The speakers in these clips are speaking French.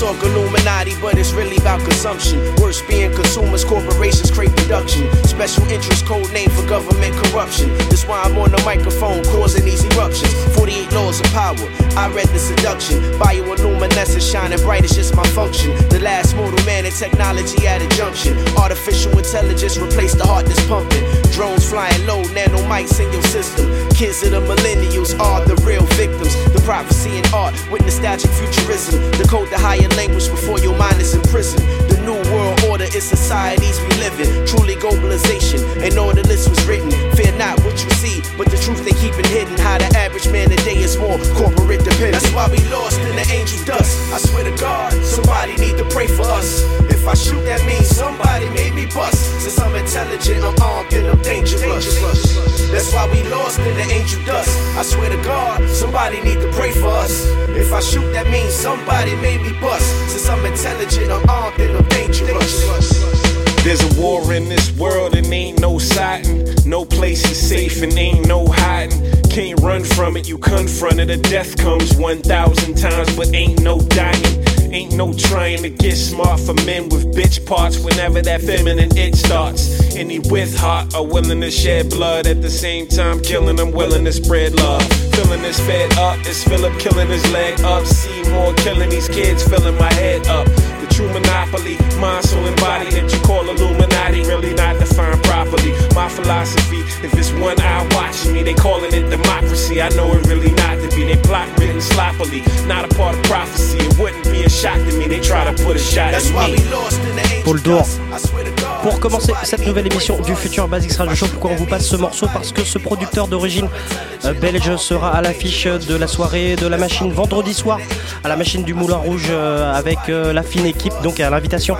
talk Illuminati, but it's really about consumption. Worse being consumers, corporations create production. Special interest code name for government corruption. That's why I'm on the microphone causing these eruptions. 48 laws of power. I read the seduction. Bioluminescence shining bright is just my function. The last mortal man in technology at a junction. Artificial intelligence replaced the heart that's pumping. Drones flying low, nano mics in your system. Kids of the millennials are the real victims. The prophecy in art with nostalgic futurism. The code the higher language before your mind is in prison. The world order is societies we live in. Truly globalization. An order list was written. Fear not what you see, but the truth they keep it hidden. How the average man today is more corporate dependent. That's why we lost in the angel dust. I swear to God, somebody need to pray for us. If I shoot, that means somebody made me bust. Since I'm intelligent, I'm armed and I'm dangerous. That's why we lost in the angel dust. I swear to God, somebody need to pray for us. If I shoot, that means somebody made me bust. Since I'm intelligent, I'm armed and I'm dangerous. There's a war in this world and ain't no siding. No place is safe and ain't no hiding. Can't run from it, you confront it. A death comes 1,000 times, but ain't no dying. Ain't no trying to get smart for men with bitch parts whenever that feminine it starts. Any with heart are willing to shed blood at the same time, killing them, willing to spread love. Feeling this fed up, it's Philip killing his leg up. Seymour killing these kids, filling my head up. The true monopoly, mind, soul, and body that you call Illuminati, really not defined properly. My philosophy, if it's one eye watching me, they calling it democracy. I know it really not to be. They plot written sloppily, not a part of prophecy. It wouldn't be a shock to me. They try to put a shot That's at me. Paul Dor. Pour commencer cette nouvelle émission du futur Basics Radio Show, pourquoi on vous passe ce morceau Parce que ce producteur d'origine euh, belge sera à l'affiche de la soirée de la machine vendredi soir à la machine du Moulin Rouge euh, avec euh, la fine équipe, donc à l'invitation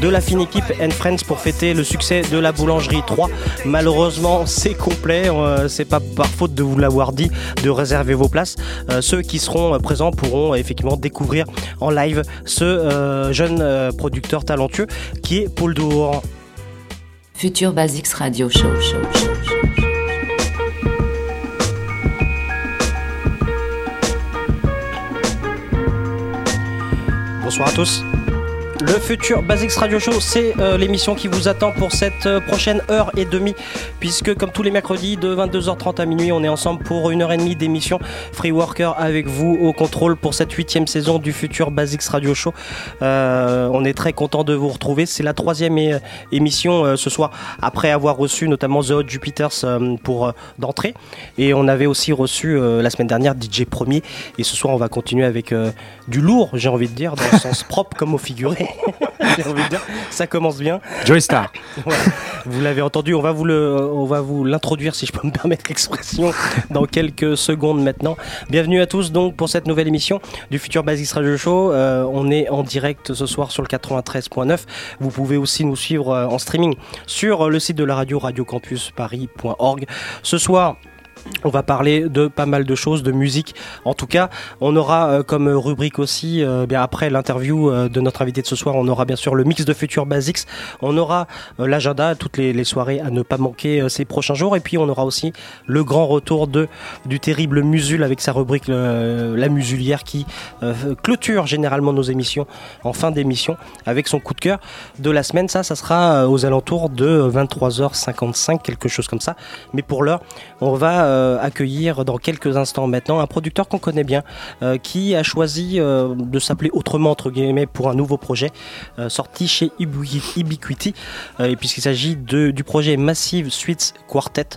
de la fine équipe and Friends pour fêter le succès de la boulangerie 3. Malheureusement, c'est complet, c'est pas par faute de vous l'avoir dit de réserver vos places. Ceux qui seront présents pourront effectivement découvrir en live ce jeune producteur talentueux qui est Paul Dour. Future Basics Radio Show. show, show, show. Bonsoir à tous. Le futur Basics Radio Show, c'est euh, l'émission qui vous attend pour cette euh, prochaine heure et demie, puisque comme tous les mercredis de 22h30 à minuit, on est ensemble pour une heure et demie d'émission Free Worker avec vous au contrôle pour cette huitième saison du futur Basics Radio Show. Euh, on est très content de vous retrouver. C'est la troisième émission ce soir, après avoir reçu notamment The Hot Jupiters pour d'entrée, et on avait aussi reçu la semaine dernière DJ Premier, et ce soir on va continuer avec du lourd, j'ai envie de dire, dans le sens propre comme au figuré. j'ai envie de dire, ça commence bien. Joy Star. Ouais, vous l'avez entendu, on va vous le, on va vous l'introduire si je peux me permettre l'expression dans quelques secondes maintenant. Bienvenue à tous donc pour cette nouvelle émission du futur Basics Radio Show. Euh, on est en direct ce soir sur le 93.9. Vous pouvez aussi nous suivre euh, en streaming sur le site de la radio radiocampusparis.org. Ce soir. On va parler de pas mal de choses, de musique. En tout cas, on aura euh, comme rubrique aussi, euh, bien après l'interview euh, de notre invité de ce soir, on aura bien sûr le mix de Future Basics. On aura l'agenda, toutes les, soirées à ne pas manquer ces prochains jours. Et puis on aura aussi le grand retour du terrible Musul avec sa rubrique La Musulière qui clôture généralement nos émissions en fin d'émission avec son coup de cœur de la semaine. Ça, ça sera aux alentours de 23h55, quelque chose comme ça. Mais pour l'heure, on va euh, accueillir dans quelques instants maintenant un producteur qu'on connaît bien, euh, qui a choisi euh, de s'appeler autrement entre guillemets pour un nouveau projet sorti chez Ubi- Ubiquity, euh, et puisqu'il s'agit du projet Massive Suites Quartet,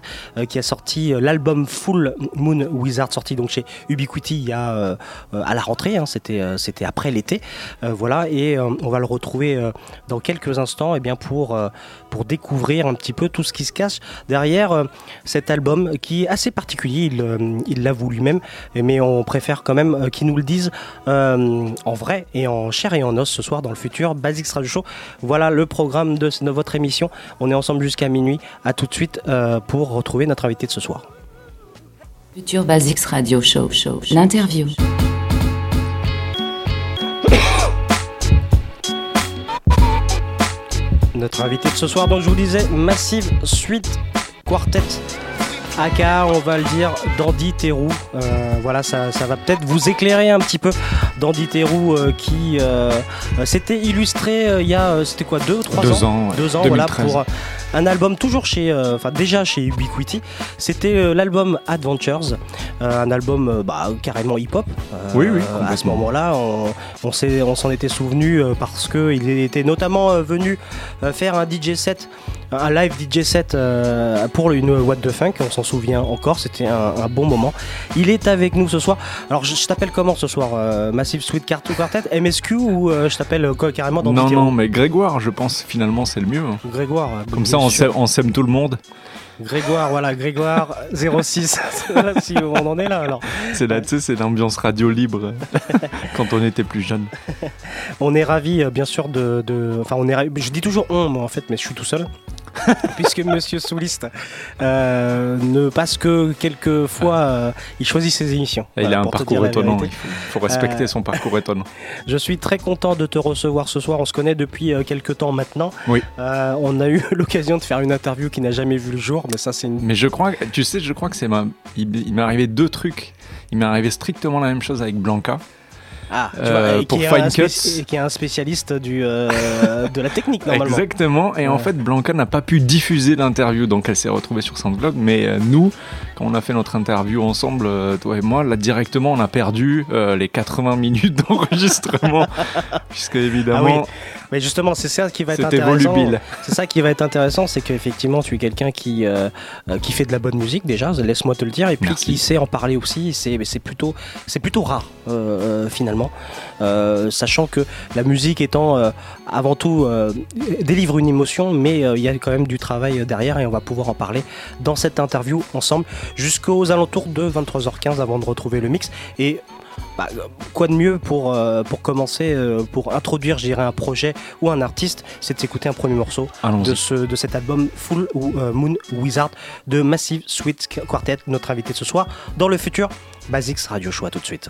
qui a sorti l'album Full Moon Wizard, sorti donc chez Ubiquity il y a à la rentrée, hein, c'était c'était après l'été, voilà, et on va le retrouver dans quelques instants, et bien pour pour découvrir un petit peu tout ce qui se cache derrière cet album qui est particulier, il euh, il l'avoue lui-même, mais on préfère quand même euh, qu'il nous le dise euh, en vrai et en chair et en os ce soir dans le futur Basics Radio Show. Voilà le programme de, de votre émission. On est ensemble jusqu'à minuit. À tout de suite euh, pour retrouver notre invité de ce soir. Future Basics Radio Show. show. L'interview. Notre invité de ce soir, donc je vous disais, Massive Suite Quartet. Aka, on va le dire, Dandy Terrou. Euh, voilà, ça, ça va peut-être vous éclairer un petit peu. Dandy Terrou euh, qui euh, s'était illustré il y a, c'était quoi, deux, trois Deux ans. Deux ans, 2013. voilà, pour un album toujours chez, euh, enfin déjà chez Ubiquity. C'était euh, l'album Adventures, euh, un album bah, carrément hip-hop. Oui, oui, À ce moment-là, on, s'en était souvenu parce qu'il était notamment venu faire un DJ set, un live DJ set euh, pour une What the Funk. On s'en souvient encore, c'était un, un bon moment. Il est avec nous ce soir. Alors, je, je t'appelle comment ce soir euh, Massive Sweet Cartoon Quartet MSQ ou euh, je t'appelle carrément dans Non, non, mais Grégoire, je pense finalement c'est le mieux. hein. Grégoire. Comme bien ça, on sème, on sème tout le monde. Grégoire, voilà, Grégoire 06. si on en est là alors. C'est là, tu sais, c'est l'ambiance radio libre euh, quand on était plus jeune. On est ravi, bien sûr, de, de- Enfin, on est. ravis- Je dis toujours on, moi, en fait, mais je suis tout seul. Puisque Monsieur Souliste euh, ne passe que quelques fois, euh, il choisit ses émissions. Et il a un parcours étonnant. Il faut, faut respecter Euh, son parcours étonnant. Je suis très content de te recevoir ce soir. On se connaît depuis quelques temps maintenant. Oui. On a eu l'occasion de faire une interview qui n'a jamais vu le jour, mais ça, c'est une. Mais je crois, que- tu sais, je crois que c'est ma. Il, il m'est arrivé deux trucs. Il m'est arrivé strictement la même chose avec Blanca. Ah, tu Euh, vois, et pour qui Fine Cuts. et qui est un spécialiste du, euh, de la technique, normalement. Exactement. Et en fait, Blanca n'a pas pu diffuser l'interview, donc elle s'est retrouvée sur SoundCloud. Mais euh, nous, quand on a fait notre interview ensemble, toi et moi, là directement, on a perdu les 80 minutes d'enregistrement, puisque évidemment, Ah oui. Mais justement, c'est ça qui va être intéressant. C'est ça qui va être intéressant, c'est qu'effectivement, tu es quelqu'un qui euh, euh, qui fait de la bonne musique déjà, laisse-moi te le dire, et puis Merci. qui sait en parler aussi. C'est plutôt plutôt rare euh, finalement, Euh, sachant que la musique étant avant tout délivre une émotion, mais il y a quand même du travail derrière, et on va pouvoir en parler dans cette interview ensemble jusqu'aux alentours de 23h15 avant de retrouver le mix et bah, quoi de mieux pour, euh, pour commencer, euh, pour introduire, je dirais, un projet ou un artiste, c'est de s'écouter un premier morceau de, ce, de cet album Full euh, Moon Wizard de Massive Sweet Quartet, notre invité ce soir, dans le futur Basics Radio. À tout de suite.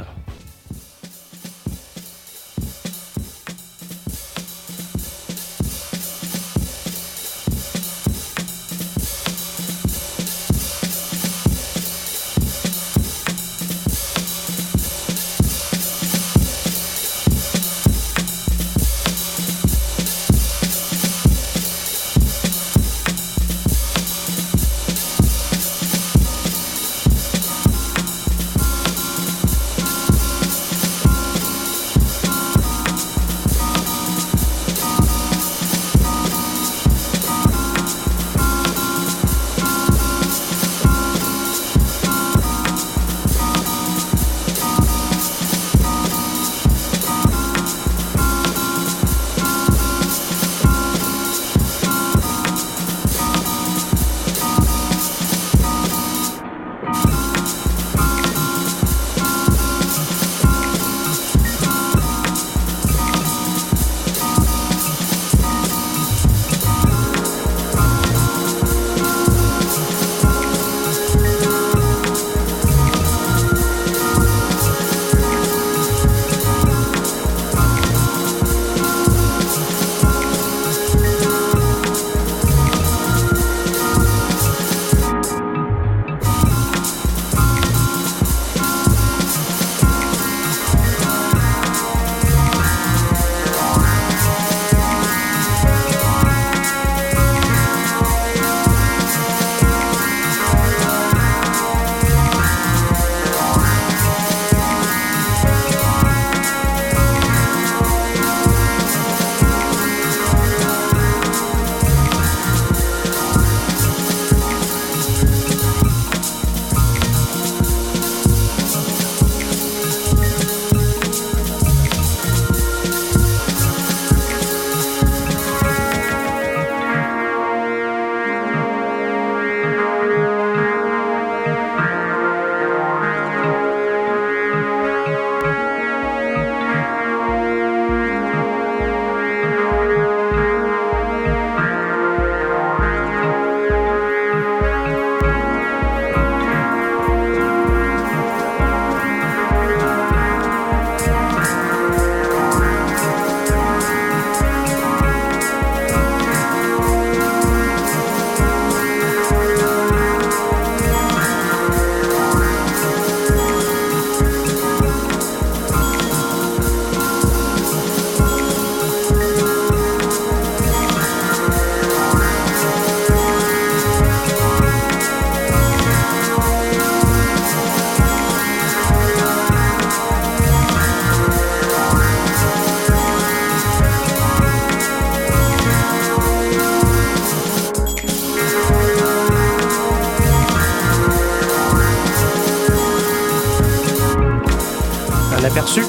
Aperçu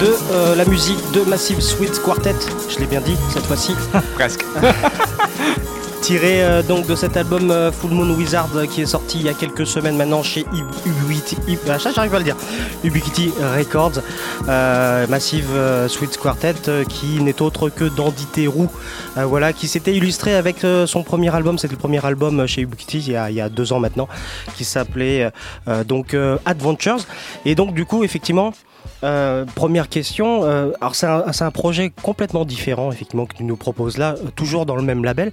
de euh, la musique de Massive Sweet Quartet. Je l'ai bien dit cette fois-ci. Presque. Tiré euh, donc de cet album euh, Full Moon Wizard euh, qui est sorti il y a quelques semaines maintenant chez Ub- Ubiquity, Ub- ah, j'arrive pas à le dire, Ubiquity Records, Massive Sweet Quartet qui n'est autre que Dandy Terrou, voilà, qui s'était illustré avec son premier album, c'était le premier album chez Ubiquity il y a, il y a deux ans maintenant, qui s'appelait donc Adventures, et donc du coup effectivement euh, première question, euh, alors c'est un, un projet complètement différent effectivement que tu nous proposes là, euh, toujours dans le même label.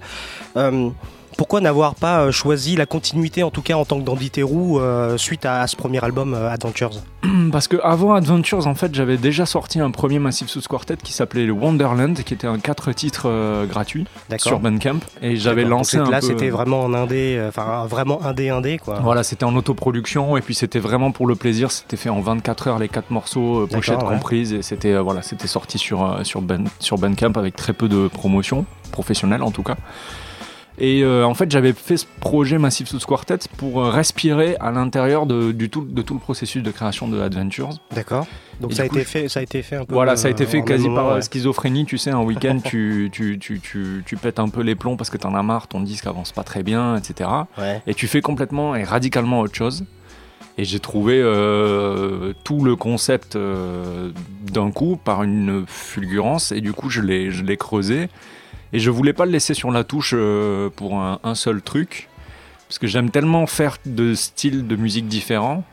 Pourquoi n'avoir pas euh, choisi la continuité en tout cas en tant que Dandy Terrou euh, suite à, à ce premier album euh, Adventures Parce que avant Adventures, en fait, j'avais déjà sorti un premier Massive Sous Quartet qui s'appelait Wonderland, qui était un 4 titres gratuit sur Bandcamp. Et j'avais lancé un là peu... c'était vraiment en indé, enfin vraiment indé indé quoi. Voilà, c'était en autoproduction et puis c'était vraiment pour le plaisir. C'était fait en 24 heures les quatre morceaux, pochettes ouais. comprises et c'était voilà, c'était sorti sur sur ben, sur Bandcamp avec très peu de promotion professionnelle en tout cas. Et euh, en fait, j'avais fait ce projet Massive Sous Quartet pour euh, respirer à l'intérieur de, du tout, de tout le processus de création de Adventures. D'accord. Donc ça a coup, été fait, ça a été fait un peu. Voilà, ça a euh, été fait quasi par euh, ouais. schizophrénie, tu sais, un week-end, tu, tu, tu, tu, tu pètes un peu les plombs parce que t'en as marre, ton disque avance pas très bien, etc. Ouais. Et tu fais complètement et radicalement autre chose. Et j'ai trouvé euh, tout le concept euh, d'un coup par une fulgurance, et du coup je l'ai creusé. Et je voulais pas le laisser sur la touche euh, pour un, seul truc, parce que j'aime tellement faire de styles de musique différents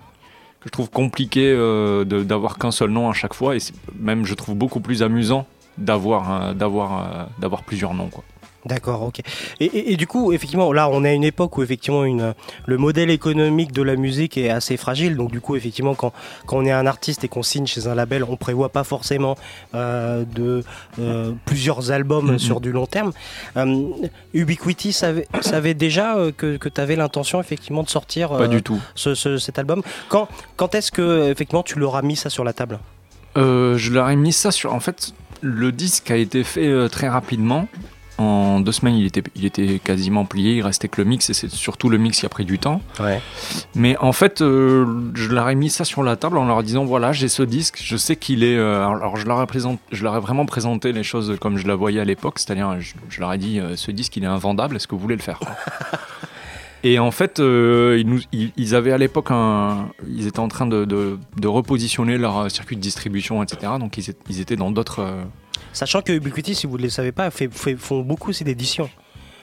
que je trouve compliqué euh, d'avoir qu'un seul nom à chaque fois et même je trouve beaucoup plus amusant d'avoir d'avoir euh, d'avoir plusieurs noms quoi. D'accord, ok. Et, et- et du coup, effectivement, là, on est à une époque où effectivement une, le modèle économique de la musique est assez fragile. Donc, du coup, effectivement, quand, quand on est un artiste et qu'on signe chez un label, on prévoit pas forcément euh, de euh, plusieurs albums Mhm. sur du long terme. Euh, Ubiquity savait, savait déjà que, que tu avais l'intention effectivement de sortir Pas du tout. ce- ce- cet album. Quand, quand est-ce que effectivement tu leur as mis ça sur la table? Je leur ai mis ça sur en fait le disque a été fait très rapidement. En deux semaines, il était, il était quasiment plié. Il restait que le mix, et c'est surtout le mix qui a pris du temps. Ouais. Mais en fait, euh, je leur ai mis ça sur la table en leur disant voilà, j'ai ce disque, je sais qu'il est. euh, alors, je leur, ai présent- je leur ai vraiment présenté les choses comme je la voyais à l'époque, c'est-à-dire, je, je leur ai dit euh, ce disque, il est invendable, est-ce que vous voulez le faire? Et en fait, euh, ils, nous- ils- ils avaient à l'époque un. Ils étaient en train de, de- de repositionner leur circuit de distribution, etc. Donc, ils étaient dans d'autres. Sachant que Ubiquity, si vous ne le savez pas, fait, fait- font beaucoup aussi d'éditions.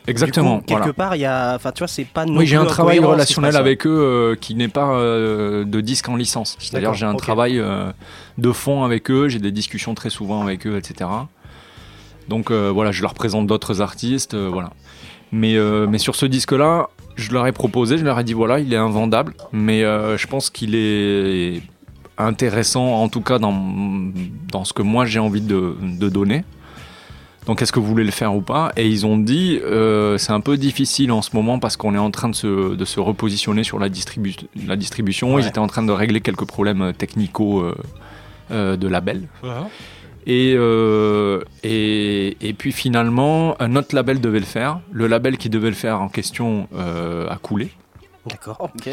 Exactement. Du coup, quelque voilà. part, il y a, enfin, tu vois, c'est pas non Oui, j'ai un travail relationnel avec eux euh, qui n'est pas euh, de disque en licence. C'est-à-dire j'ai un travail euh, de fond avec eux, j'ai des discussions très souvent avec eux, etc. Donc voilà, je leur présente d'autres artistes, voilà. Mais, mais sur ce disque-là, je leur ai proposé, je leur ai dit voilà, il est invendable, mais je pense qu'il est intéressant, en tout cas dans, dans ce que moi j'ai envie de, de donner. Donc est-ce que vous voulez le faire ou pas? Et ils ont dit euh, c'est un peu difficile en ce moment parce qu'on est en train de se, de se repositionner sur la, distribu la distribution. Ouais. Ils étaient en train de régler quelques problèmes euh, technico euh, euh, de label. Et, euh, et, et puis finalement, un autre label devait le faire. Le label qui devait le faire en question euh, a coulé. D'accord. Ok.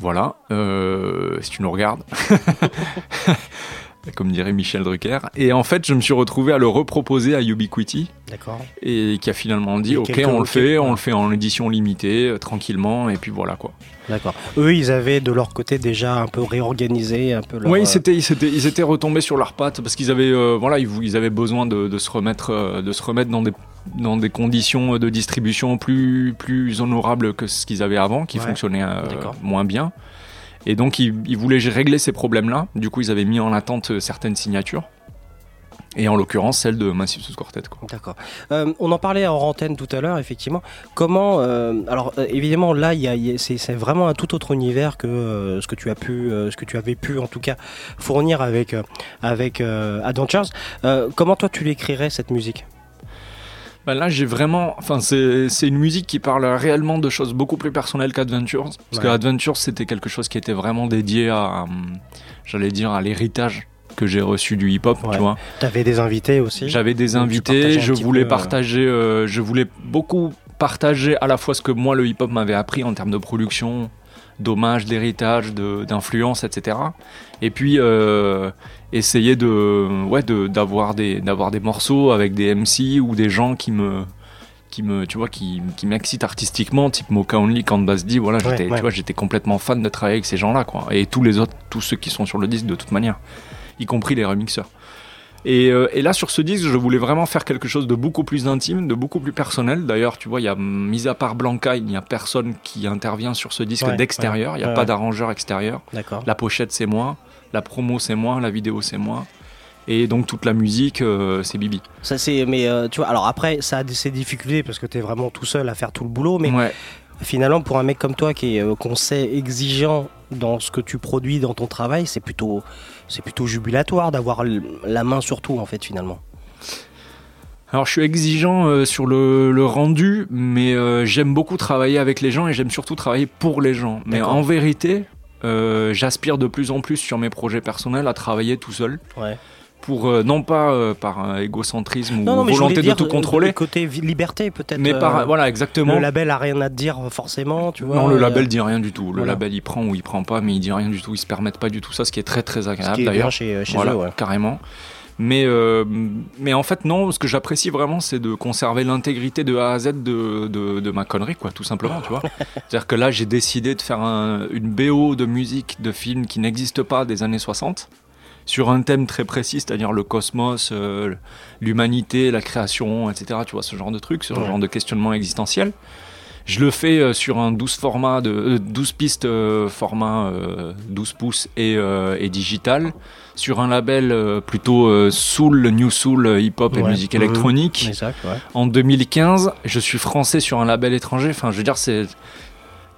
Voilà, euh, si tu nous regardes. Comme dirait Michel Drucker. Et en fait, je me suis retrouvé à le reproposer à Ubiquity. D'accord. Et qui a finalement dit Ok, on le fait, on le fait en édition limitée, euh, tranquillement, et puis voilà quoi. D'accord. Eux, ils avaient de leur côté déjà un peu réorganisé, un peu leur. Oui, euh, ils, étaient, ils étaient retombés sur leurs pattes parce qu'ils avaient, euh, voilà, ils, avaient besoin de, de se remettre, de se remettre dans des, dans des conditions de distribution plus, plus honorables que ce qu'ils avaient avant, qui Ouais. fonctionnaient euh, moins bien. Et donc, ils, voulaient régler ces problèmes-là. Du coup, ils avaient mis en attente euh, certaines signatures. Et en l'occurrence, celle de Massive Sous Quartet. D'accord. Euh, on en parlait en antenne tout à l'heure, effectivement. Comment, euh, alors évidemment là, y a- c'est vraiment un tout autre univers que ce que tu as pu, ce que tu avais pu en tout cas fournir avec avec Adventures. Comment toi tu l'écrirais cette musique? Bah là, j'ai vraiment. Enfin, c'est une musique qui parle réellement de choses beaucoup plus personnelles qu'Adventures. Parce Ouais. que Adventures, c'était quelque chose qui était vraiment dédié à. hum, J'allais dire à l'héritage que j'ai reçu du hip-hop, Ouais. tu vois. T'avais des invités aussi. J'avais des Donc, invités, je voulais peu, euh, partager. euh, je voulais beaucoup partager à la fois ce que moi, le hip-hop m'avait appris en termes de production, d'hommage, d'héritage, d'influence, etc. Et puis euh, essayer de, ouais, de- d'avoir des, d'avoir des morceaux avec des MC ou des gens qui me, qui me, tu vois, qui, qui m'excitent artistiquement, type Mocha Only, Count Bass-D, voilà, Ouais, j'étais, ouais. tu vois, j'étais complètement fan de travailler avec ces gens-là, quoi. Et tous les autres, tous ceux qui sont sur le disque de toute manière, y compris les remixeurs. Et, euh, et là, sur ce disque, je voulais vraiment faire quelque chose de beaucoup plus intime, de beaucoup plus personnel. D'ailleurs, tu vois, il y a, mis à part Blanca, il n'y a personne qui intervient sur ce disque Ouais, d'extérieur. ouais, Il n'y a ouais, pas d'arrangeur extérieur. D'accord. La pochette, c'est moi. La promo, c'est moi. La vidéo, c'est moi. Et donc, toute la musique, euh, c'est Bibi. Ça c'est mais euh, tu vois alors après ça a ses difficultés parce que tu es vraiment tout seul à faire tout le boulot mais Ouais. Finalement pour un mec comme toi qui est euh, qu'on sait exigeant dans ce que tu produis dans ton travail, c'est plutôt c'est plutôt jubilatoire d'avoir la main sur tout en fait finalement. Alors je suis exigeant euh, sur le, le rendu, mais euh, j'aime beaucoup travailler avec les gens et j'aime surtout travailler pour les gens. Mais en vérité, euh, j'aspire de plus en plus sur mes projets personnels à travailler tout seul. Ouais. Pour euh, non pas euh, par un égocentrisme Non, ou non, volonté de tout euh, contrôler. le côté liberté peut-être. Mais par euh, voilà exactement. Le label a rien à dire forcément, tu vois. non, le label dit rien du tout. Le voilà. label il prend ou il prend pas, mais il dit rien du tout. Ils se permettent pas du tout ça, ce qui est très très agréable d'ailleurs. chez- chez Voilà, eux, ouais. carrément. Mais, euh, mais en fait, non, ce que j'apprécie vraiment, c'est de conserver l'intégrité de A à Z de, de, de ma connerie, quoi, tout simplement, tu vois. C'est-à-dire que là, j'ai décidé de faire un- une BO de musique de film qui n'existe pas des années 60, sur un thème très précis, c'est-à-dire le cosmos, euh, l'humanité, la création, etc., tu vois, ce genre de trucs, ce Ouais. genre de questionnement existentiel. Je le fais euh, sur un 12 format de euh, 12 pistes euh, format euh, 12 pouces et, et digital sur un label plutôt soul, new soul, hip-hop et musique Mhm. électronique. Exact, ouais. En 2015, je suis français sur un label étranger. Enfin, je veux dire, c'est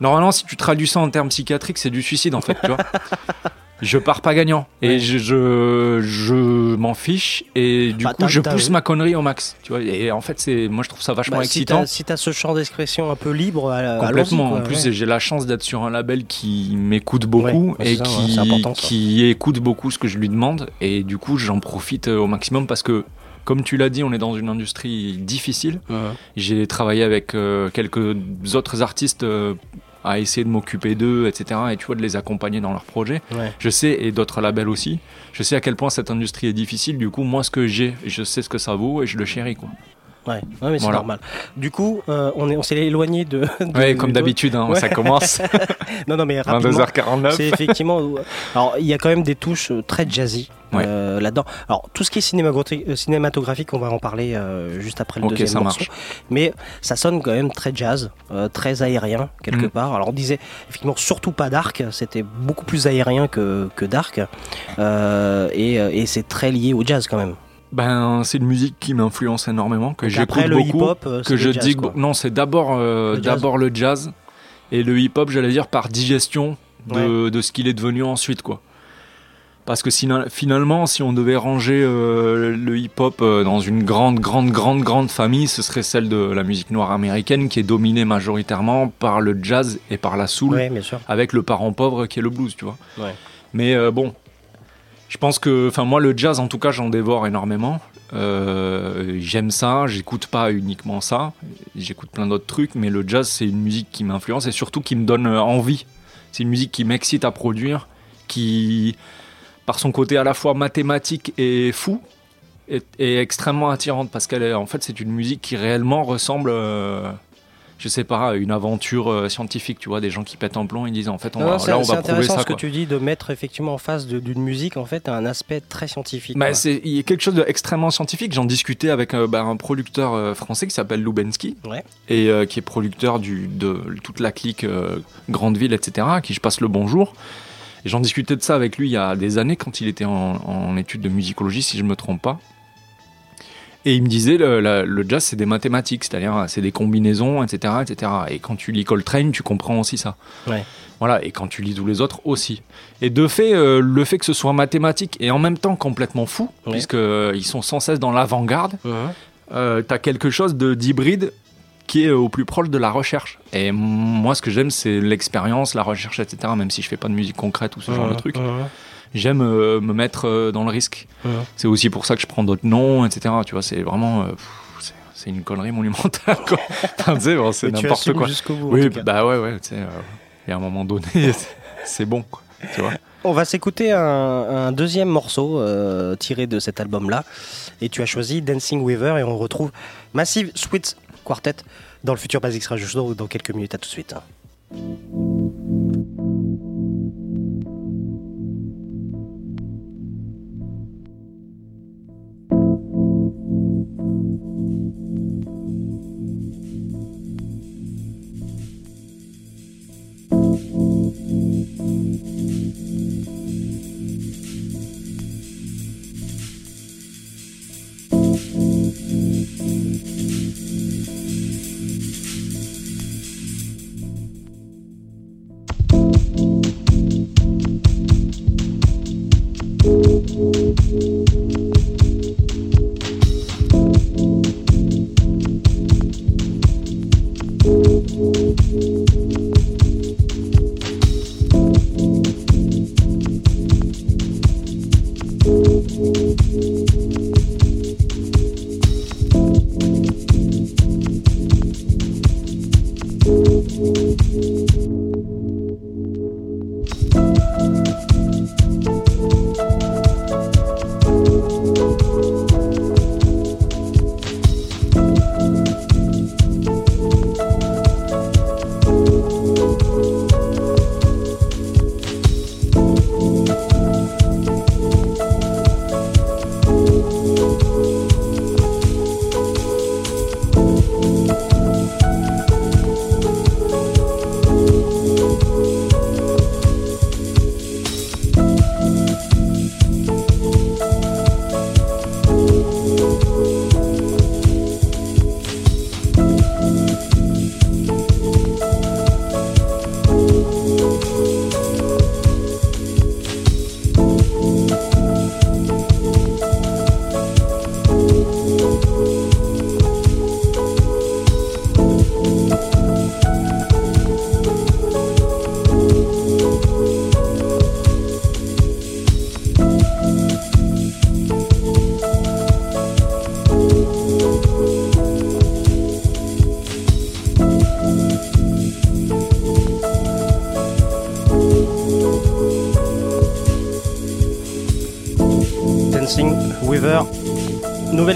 normalement si tu traduis ça en termes psychiatriques, c'est du suicide en fait, tu vois. Je pars pas gagnant et je, je, je m'en fiche et du Bah, coup je pousse ma connerie au max, tu vois. Et en fait, c'est moi je trouve ça vachement bah, si excitant. t'as si t'as ce champ d'expression un peu libre, euh, Complètement. allons-y, En quoi, plus, ouais. j'ai la chance d'être sur un label qui m'écoute beaucoup Ouais, bah, et ça, qui, qui écoute beaucoup ce que je lui demande. Et du coup, j'en profite euh, au maximum parce que, comme tu l'as dit, on est dans une industrie difficile. J'ai travaillé avec euh, quelques autres artistes euh, à essayer de m'occuper d'eux, etc. Et tu vois, de les accompagner dans leurs projets. Ouais. Je sais, et d'autres labels aussi, je sais à quel point cette industrie est difficile. Du coup, moi, ce que j'ai, je sais ce que ça vaut et je le chéris, quoi. Ouais, ouais, mais c'est Voilà. normal. Du coup, euh, on est, on s'est éloigné de. de- Ouais, comme de- d'habitude, hein, ça commence. non, non, mais rapidement. 22h49. C'est effectivement. Alors, il y a quand même des touches euh, très jazzy Ouais. euh, là-dedans. Alors, tout ce qui est cinématographique, on va en parler euh, juste après le Ok, deuxième ça morceau. marche. Mais ça sonne quand même très jazz, euh, très aérien quelque Mm. part. Alors, on disait effectivement surtout pas dark. C'était beaucoup plus aérien que, que dark. Et et c'est très lié au jazz quand même. Ben, c'est une musique qui m'influence énormément, que j'écoute beaucoup, hip-hop, euh, que je jazz, dis quoi. non, c'est d'abord euh, Le jazz. d'abord le jazz et le hip-hop, j'allais dire par digestion de, de ce qu'il est devenu ensuite, quoi. Parce que sinon- finalement, si on devait ranger euh, le hip-hop dans une grande, grande, grande, grande famille, ce serait celle de la musique noire américaine qui est dominée majoritairement par le jazz et par la soul, Ouais, bien sûr. avec le parent pauvre qui est le blues, tu vois. Ouais. Mais euh, bon, je pense que, enfin moi le jazz en tout cas j'en dévore énormément. Euh, J'aime ça, j'écoute pas uniquement ça, j'écoute plein d'autres trucs, mais le jazz c'est une musique qui m'influence et surtout qui me donne euh, envie. C'est une musique qui m'excite à produire, qui par son côté à la fois mathématique et fou est, extrêmement attirante parce qu'elle est en fait c'est une musique qui réellement ressemble euh, je sais pas, une aventure euh, scientifique, tu vois, des gens qui pètent en plomb, ils disent en fait, on Non, va, c'est là on c'est va prouver intéressant ça. ce que tu dis de mettre effectivement en face d'une musique en fait un aspect très scientifique. Bah, c'est- il y a quelque chose d'extrêmement scientifique. J'en discutais avec euh, bah, un producteur euh, français qui s'appelle Lubensky Ouais. et euh, qui est producteur du, de toute la clique Grande Ville, etc. À qui je passe le bonjour. J'en discutais de ça avec lui il y a des années quand il était en, en études de musicologie, si je me trompe pas. Et il me disait le, la- le jazz c'est des mathématiques, c'est-à-dire c'est des combinaisons, etc., etc. Et quand tu lis Coltrane, tu comprends aussi ça. Ouais. Voilà, et quand tu lis tous les autres aussi. Et de fait, euh, le fait que ce soit mathématique et en même temps complètement fou, Ouais. puisque euh, ils sont sans cesse dans l'avant-garde, euh, t'as quelque chose de d'hybride qui est au plus proche de la recherche. Et moi, ce que j'aime, c'est l'expérience, la recherche, etc. Même si je fais pas de musique concrète ou ce genre de truc. J'aime euh, me mettre euh, dans le risque. C'est aussi pour ça que je prends d'autres noms, etc. Tu vois, c'est vraiment. euh, pff, c'est- une connerie monumentale, quoi. Enfin, tu sais, bon, c'est Mais n'importe quoi. jusqu'au bout, Oui, cas. bah ouais, ouais, tu sais. euh, Et à un moment donné, c'est bon, quoi, tu vois. On va s'écouter un, un deuxième morceau euh, tiré de cet album-là. Et tu as choisi Dancing Weaver et on retrouve Massive Sweet Quartet dans le futur Basics Radio Show dans quelques minutes. À tout de suite.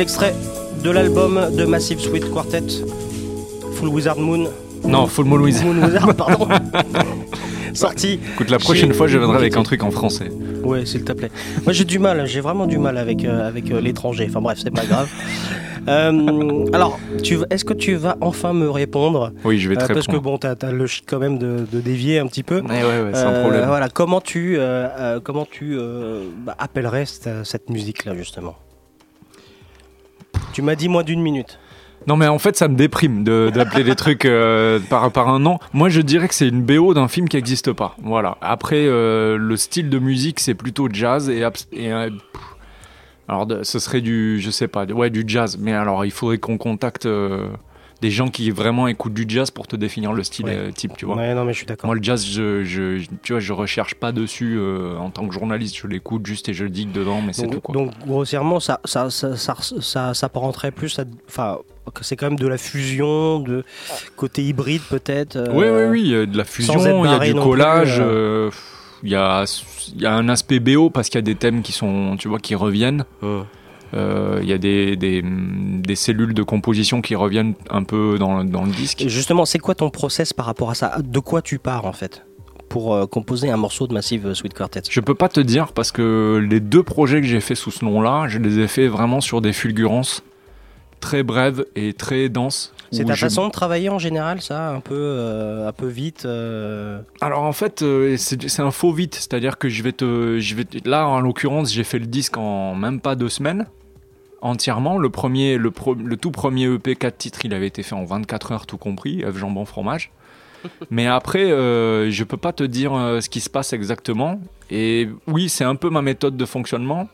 Extrait de l'album de Massive Sweet Quartet. Full Wizard Moon. Non, Full Moon Wizard. Moon Wizard, pardon. Sorti. Écoute, la prochaine fois, je viendrai avec un truc en français. Ouais, s'il te plaît. Moi, j'ai du mal, j'ai vraiment du mal avec, euh, avec euh, l'étranger. Enfin bref, c'est pas grave. Euh, alors, est-ce que tu vas enfin me répondre? Oui, je vais te Euh, Parce que bon, t'as as le shit quand même de, de dévier un petit peu. Ouais, ouais, ouais, c'est un problème. Voilà, comment tu, comment tu bah, appellerais cette, cette musique-là, justement? Tu m'as dit moins d'une minute. Non mais en fait ça me déprime d'appeler les trucs euh, par, par un nom. Moi je dirais que c'est une BO d'un film qui n'existe pas. Voilà. Après euh, le style de musique c'est plutôt jazz et, euh, alors ce serait du je sais pas ouais du jazz. Mais alors il faudrait qu'on contacte des gens qui vraiment écoutent du jazz pour te définir le style Ouais. euh, type tu vois. Ouais, non, mais je suis d'accord. Moi le jazz je, je tu vois je recherche pas dessus euh, en tant que journaliste je l'écoute juste et je le digue dedans mais c'est tout quoi. donc, grossièrement, ça, ça, ça, ça, ça, s'apparenterait plus à. Enfin, c'est quand même de la fusion, de côté hybride peut-être. euh, Oui, oui, oui, il y a de la fusion, il y a du non plus, collage, euh. euh, il y, a, il y a un aspect BO parce qu'il y a des thèmes qui sont, tu vois, qui reviennent. Euh, Il y a des, des, des cellules de composition qui reviennent un peu dans, dans le disque. Et justement, c'est quoi ton process par rapport à ça? De quoi tu pars en fait? Pour euh, composer un morceau de Massive Sweet Quartet. Je peux pas te dire parce que les deux projets que j'ai fait sous ce nom-là, je les ai fait vraiment sur des fulgurances très brèves et très denses. C'est ta je- façon de travailler en général, ça? Un peu, euh, un peu vite euh, Alors en fait, euh, c'est c'est un faux vite, c'est-à-dire que je vais te, je vais te- là en l'occurrence, j'ai fait le disque en même pas deux semaines entièrement. Le premier, le, pro- le tout premier EP 4 titres, il avait été fait en 24 heures tout compris, œuf jambon fromage. Mais après, euh, je peux pas te dire euh, ce qui se passe exactement. Et oui, c'est un peu ma méthode de fonctionnement.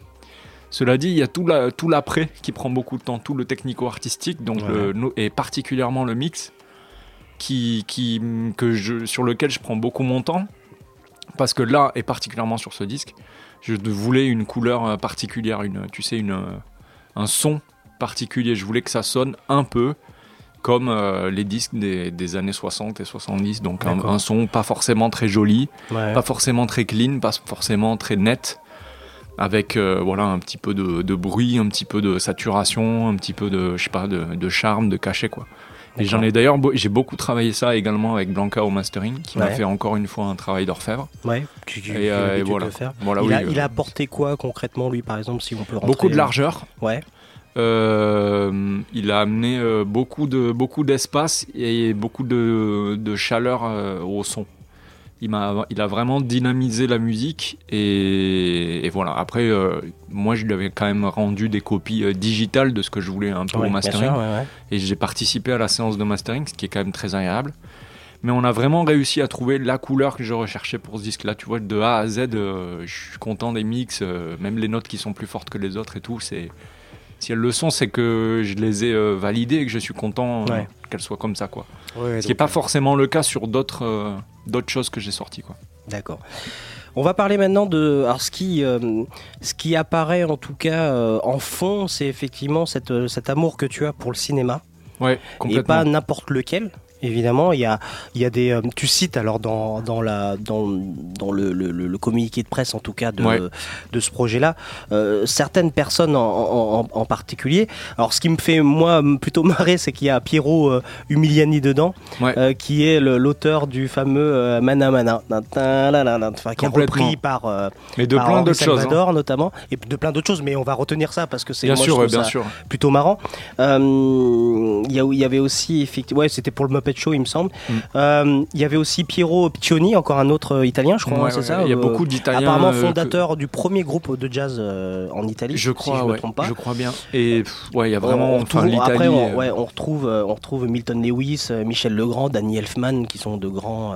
Cela dit, il y a tout la- tout l'après qui prend beaucoup de temps, tout le technico-artistique, donc le- no- et particulièrement le mix, qui, qui, que je, sur lequel je prends beaucoup mon temps. Parce que là, et particulièrement sur ce disque, je voulais une couleur euh, particulière, une, tu sais, une, euh, un son particulier. Je voulais que ça sonne un peu. comme euh, les disques des, des années 60 et 70. Donc un, son pas forcément très joli, Ouais. pas forcément très clean, pas forcément très net, avec euh, voilà un petit peu de, de bruit, un petit peu de saturation, un petit peu de je sais pas de, de charme, de cachet quoi. Et j'en ai d'ailleurs j'ai beaucoup travaillé ça également avec Blanca au mastering, qui m'a Ouais. fait encore une fois un travail d'orfèvre. Ouais, tu, tu- Et, euh, et voilà. le faire. Voilà, il, oui, a, euh, il a apporté quoi concrètement, lui, par exemple, si on peut rentrer Beaucoup de largeur. Ouais. Euh, il a amené beaucoup de beaucoup d'espace et beaucoup de, de chaleur au son. Il m'a, il a vraiment dynamisé la musique et, et voilà. Après, euh, moi, je lui avais quand même rendu des copies euh, digitales de ce que je voulais un peu Ouais, au mastering. sûr, ouais, ouais. Et j'ai participé à la séance de mastering, ce qui est quand même très agréable. Mais on a vraiment réussi à trouver la couleur que je recherchais pour ce disque-là. Tu vois, de A à Z, euh, je suis content des mix, même les notes qui sont plus fortes que les autres et tout. C'est si elles le sont, c'est que je les ai validées et que je suis content qu'elles soient comme ça, quoi. Ouais, ce qui n'est pas euh, forcément le cas sur d'autres euh, d'autres choses que j'ai sorties. D'accord. On va parler maintenant de. Alors, ce qui, euh, ce qui apparaît en tout cas euh, en fond, c'est effectivement cette, cet amour que tu as pour le cinéma. Ouais, Et pas n'importe lequel. Évidemment, il y a, il y a des. euh, tu cites alors dans, dans, la, dans, dans le, le- le- le communiqué de presse, en tout cas, de, Ouais. de ce projet-là, euh, certaines personnes en, en- particulier. Alors, ce qui me fait, moi, plutôt marrer, c'est qu'il y a Piero euh, Umiliani dedans, Ouais. euh, qui est l'auteur du fameux Mana Mana, qui est repris par, Mais de par plein d'autres choses, hein. Notamment, et de plein d'autres choses, mais on va retenir ça parce que c'est Bien sûr, bien sûr. plutôt marrant. Il y, y avait aussi, effectivement, ouais, c'était pour le Muppet Show, il me semble. Euh, Il y avait aussi Piero Piccioni, encore un autre italien, je crois, Mm. Ouais, hein, c'est ouais, ça il y a euh, beaucoup d'Italiens, Apparemment euh, que- fondateur du premier groupe de jazz en Italie. Je si crois, je me trompe pas. je crois bien. Et pff, ouais, il y a vraiment, on enfin, retrouve- l'Italie. après, on, ouais, on retrouve, on retrouve Milton Lewis, Michel Legrand, Danny Elfman, qui sont de grands,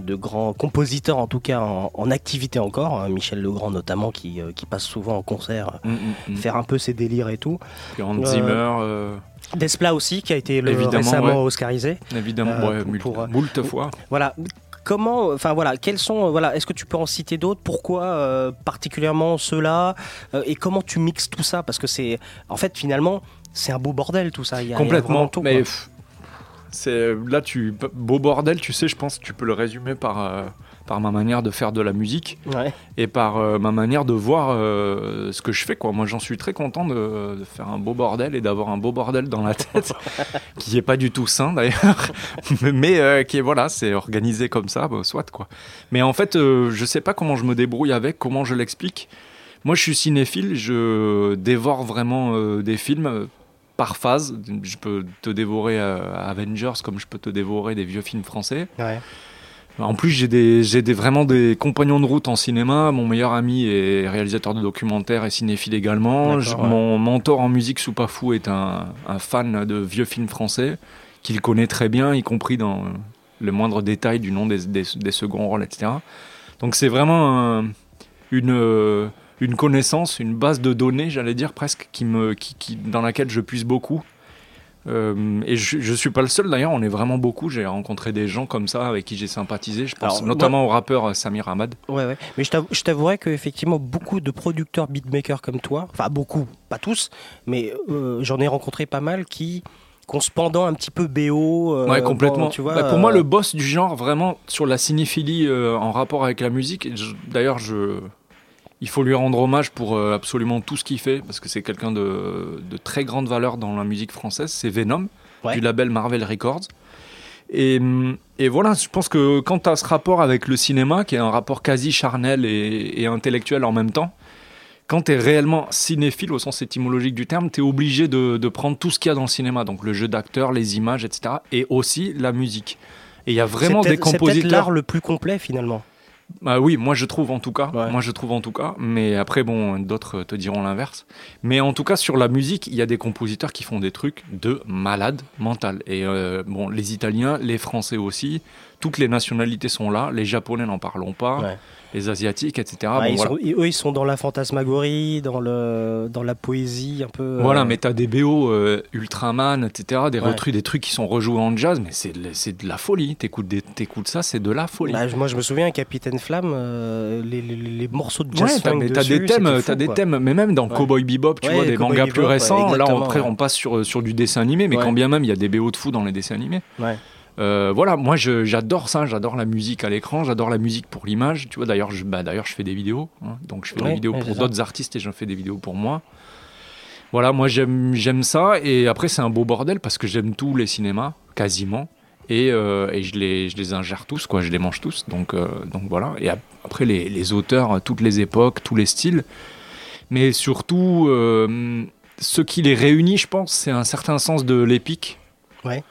de grands compositeurs en tout cas en, en activité encore. hein. Michel Legrand notamment, qui, qui passe souvent en concert, Mm, mm, mm. faire un peu ses délires et tout. Puis Hans Zimmer. Desplat aussi, qui a été le- récemment ouais. oscarisé. Évidemment, Euh, ouais, pour- moult- euh, moult fois. Voilà. Comment, enfin voilà, quels sont, euh, voilà, est-ce que tu peux en citer d'autres? Pourquoi euh, particulièrement ceux-là? Et comment tu mixes tout ça? Parce que c'est, en fait, finalement, c'est un beau bordel tout ça. Il y a- il y a Complètement. tout, mais c'est là, tu beau bordel, tu sais, je pense que tu peux le résumer par par ma manière de faire de la musique Ouais. et par euh, ma manière de voir euh, ce que je fais. Quoi. Moi, j'en suis très content de, de faire un beau bordel et d'avoir un beau bordel dans la tête, qui est pas du tout sain d'ailleurs, mais euh, qui est voilà, c'est organisé comme ça, bah, soit quoi. Mais en fait, je sais pas comment je me débrouille avec, comment je l'explique. Moi, je suis cinéphile, je dévore vraiment des films par phase. Je peux te dévorer Avengers comme je peux te dévorer des vieux films français. Ouais. En plus, j'ai des, j'ai des, vraiment des compagnons de route en cinéma. Mon meilleur ami est réalisateur de documentaires et cinéphile également. D'accord, Je- ouais. Mon mentor en musique, Soupafou, est un, un fan de vieux films français qu'il connaît très bien, y compris dans le moindre détail du nom des, des, des seconds rôles, etc. Donc c'est vraiment un- une, une connaissance, une base de données, j'allais dire presque, qui me, qui, qui- dans laquelle je puise beaucoup. Euh, et je, je suis pas le seul d'ailleurs, on est vraiment beaucoup. J'ai rencontré des gens comme ça avec qui j'ai sympathisé. Je pense Alors, notamment au rappeur euh, Samir Ahmad. Ouais, ouais. Mais je t'avou- je t'avouerais qu'effectivement, beaucoup de producteurs beatmakers comme toi, enfin beaucoup, pas tous, mais euh, j'en ai rencontré pas mal qui, ont ce pendant un petit peu BO. euh, ouais, complètement. bon, tu vois, Bah, pour moi, le boss du genre, vraiment, sur la cinéphilie euh, en rapport avec la musique, d'ailleurs, je, il faut lui rendre hommage pour euh, absolument tout ce qu'il fait, parce que c'est quelqu'un de, de très grande valeur dans la musique française. C'est Venom, Ouais. du label Marvel Records. Et, hum, et voilà, je pense que quand tu as ce rapport avec le cinéma, qui est un rapport quasi charnel et, et intellectuel en même temps, quand tu es réellement cinéphile au sens étymologique du terme, tu es obligé de, de prendre tout ce qu'il y a dans le cinéma, donc le jeu d'acteur, les images, etc., et aussi la musique. Et il y a vraiment des peut-être- C'est compositeurs. l'art le plus complet finalement. Bah oui, moi je trouve en tout cas. Moi je trouve en tout cas. Mais après, bon, d'autres te diront l'inverse. Mais en tout cas, sur la musique, il y a des compositeurs qui font des trucs de malade mental. Et euh, bon, les Italiens, les Français aussi, toutes les nationalités sont là. Les Japonais n'en parlons pas. Ouais. Les Asiatiques, etc. Ouais, Bon, ils voilà. sont- eux, ils sont dans la fantasmagorie, dans, le, dans la poésie un peu. euh, Voilà, mais t'as des BO euh, Ultraman, etc. Des, Ouais. des trucs qui sont rejoués en jazz, mais c'est de, de la folie. T'écoutes, t'écoutes ça, c'est de la folie. Bah, moi, je me souviens, Capitaine Flamme, euh, les, les- les morceaux de Ouais, jazz mais t'as des thèmes, t'as des thèmes, mais même dans Ouais. Cowboy Bebop, tu Ouais, vois, des mangas plus Bebop, ouais, récents. là, après, ouais. on passe sur, sur du dessin animé, mais Ouais. quand bien même, il y a des BO de fou dans les dessins animés. Ouais. Euh, voilà, moi j'adore ça, j'adore la musique à l'écran, j'adore la musique pour l'image. Tu vois, d'ailleurs, je, bah, d'ailleurs, je fais des vidéos, hein. donc je fais Ouais, des vidéos pour d'autres artistes et j'en fais des vidéos pour moi. Voilà, moi j'aime ça et après c'est un beau bordel parce que j'aime tous les cinémas quasiment et, euh, et je les je les ingère tous quoi, je les mange tous donc euh, donc voilà et ap- après les, les auteurs, toutes les époques, tous les styles, mais surtout euh, ce qui les réunit, je pense, c'est un certain sens de l'épique. Ouais.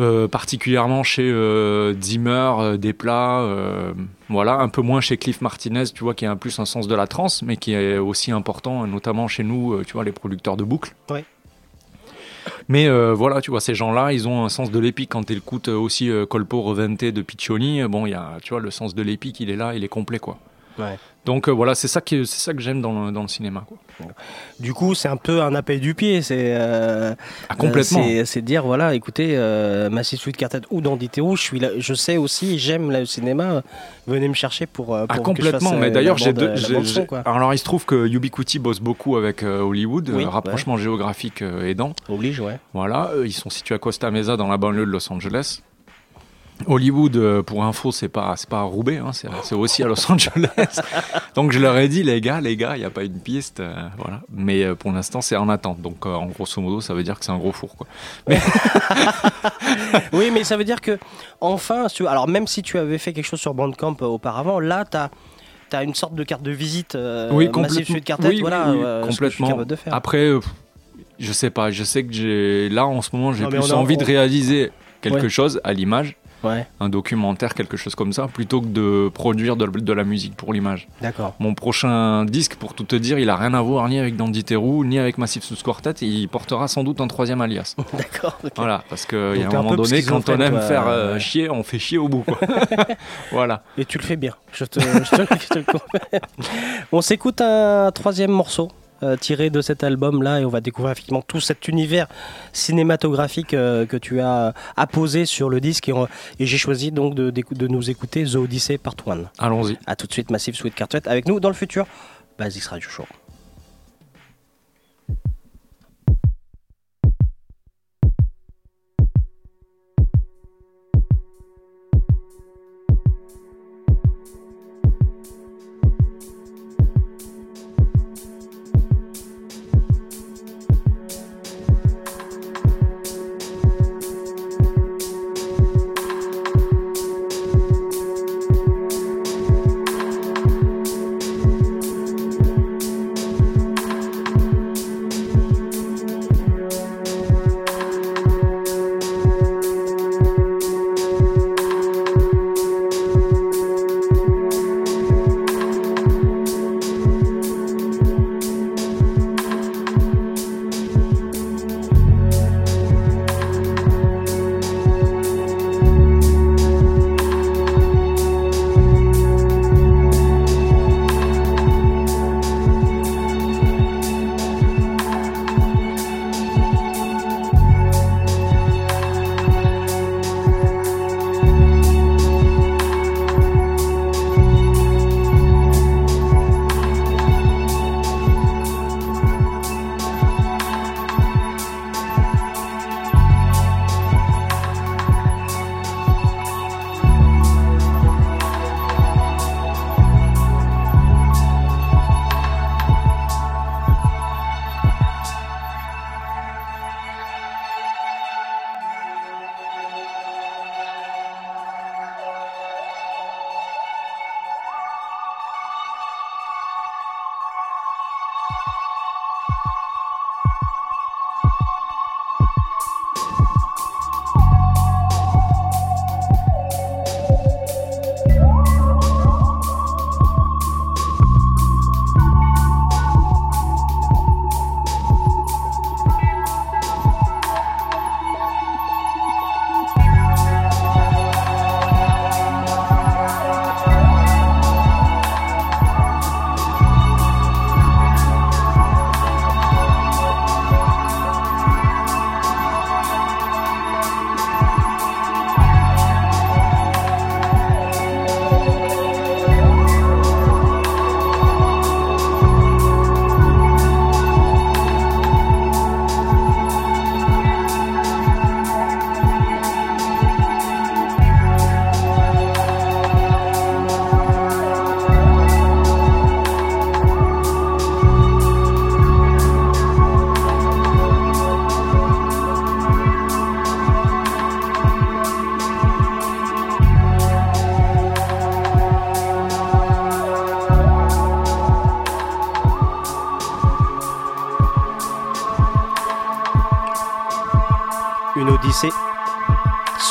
Euh, particulièrement chez euh, Zimmer, euh, Desplat, euh, voilà, un peu moins chez Cliff Martinez, tu vois, qui a un plus un sens de la trance, mais qui est aussi important, notamment chez nous, euh, tu vois, les producteurs de boucles. Ouais. Mais voilà, tu vois, ces gens-là, ils ont un sens de l'épique. Quand écoutes euh, aussi Colpo Revente de Piccioni, bon, il y a, tu vois, le sens de l'épique, il est là, il est complet, quoi. Ouais. Donc euh, voilà, c'est ça, qui, c'est ça que j'aime dans le, dans le cinéma, quoi. Du coup, c'est un peu un appel du pied. C'est euh, Ah, complètement. euh, c'est- c'est dire voilà, écoutez, Massive Sweet Quartet ou dans Ditero, je suis là, je sais aussi, j'aime le cinéma. Venez me chercher pour. Ah, pour que je complètement, mais d'ailleurs, j'ai bande- deux. j'ai-. Alors, il se trouve que Ubiquiti bosse beaucoup avec Hollywood, Oui, rapprochement géographique aidant. Oblige, ouais. Voilà, ils sont situés à Costa Mesa dans la banlieue de Los Angeles. Hollywood, euh, pour info, c'est pas c'est pas à Roubaix, hein, c'est c'est aussi à Los Angeles. Donc je leur ai dit les gars, les gars, il y a pas une piste, euh, voilà. Mais euh, pour l'instant, c'est en attente. Donc euh, en grosso modo, ça veut dire que c'est un gros four, quoi. oui, mais ça veut dire que, enfin, alors même si tu avais fait quelque chose sur Bandcamp auparavant, là, tu as, une sorte de carte de visite oui. Sweet Quartet, Oui, voilà, complètement. capable de faire. Après, je sais pas, je sais que j'ai là en ce moment, j'ai Non, plus envie de réaliser quelque Ouais. chose à l'image. Ouais. un documentaire, quelque chose comme ça, plutôt que de produire de, de la musique pour l'image. D'accord. Mon prochain disque, pour tout te dire, il a rien à voir ni avec Dandy Terrou, ni avec Massive Sous Quartet, et il portera sans doute un troisième alias. D'accord. Voilà, parce qu'il y a un moment donné, quand on aime toi, faire euh, ouais. chier, on fait chier au bout. quoi. voilà. Et tu le fais bien. Je te, je te- je te le confirme. On s'écoute un troisième morceau. Euh, tiré de cet album là et on va découvrir effectivement tout cet univers cinématographique euh, que tu as apposé sur le disque. Et, j'ai choisi donc de, nous écouter The Odyssey Part 1 Allons-y. à tout de suite Massive Sweet Quartet avec nous dans le futur Basics Radio Show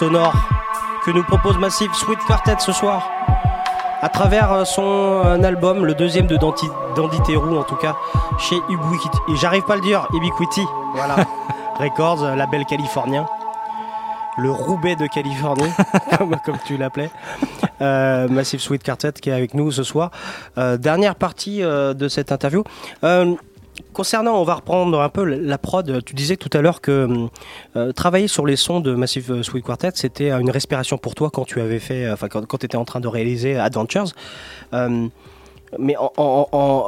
sonore que nous propose Massive Sweet Quartet ce soir à travers euh, son euh, album, le deuxième de Dandy, Dandy en tout cas, chez Ubiquiti. Et j'arrive pas à le dire, Ubiquiti, voilà. Records, euh, label californien. Le Roubaix de Californie, comme, comme tu l'appelais. Euh, Massive Sweet Quartet qui est avec nous ce soir. Euh, dernière partie euh, de cette interview. Euh, Concernant, on va reprendre un peu la prod. Tu disais tout à l'heure que euh, travailler sur les sons de Massive Sweet Quartet, c'était une respiration pour toi quand tu avais fait, enfin quand, quand tu étais en train de réaliser Adventures. Euh, mais en, en- en-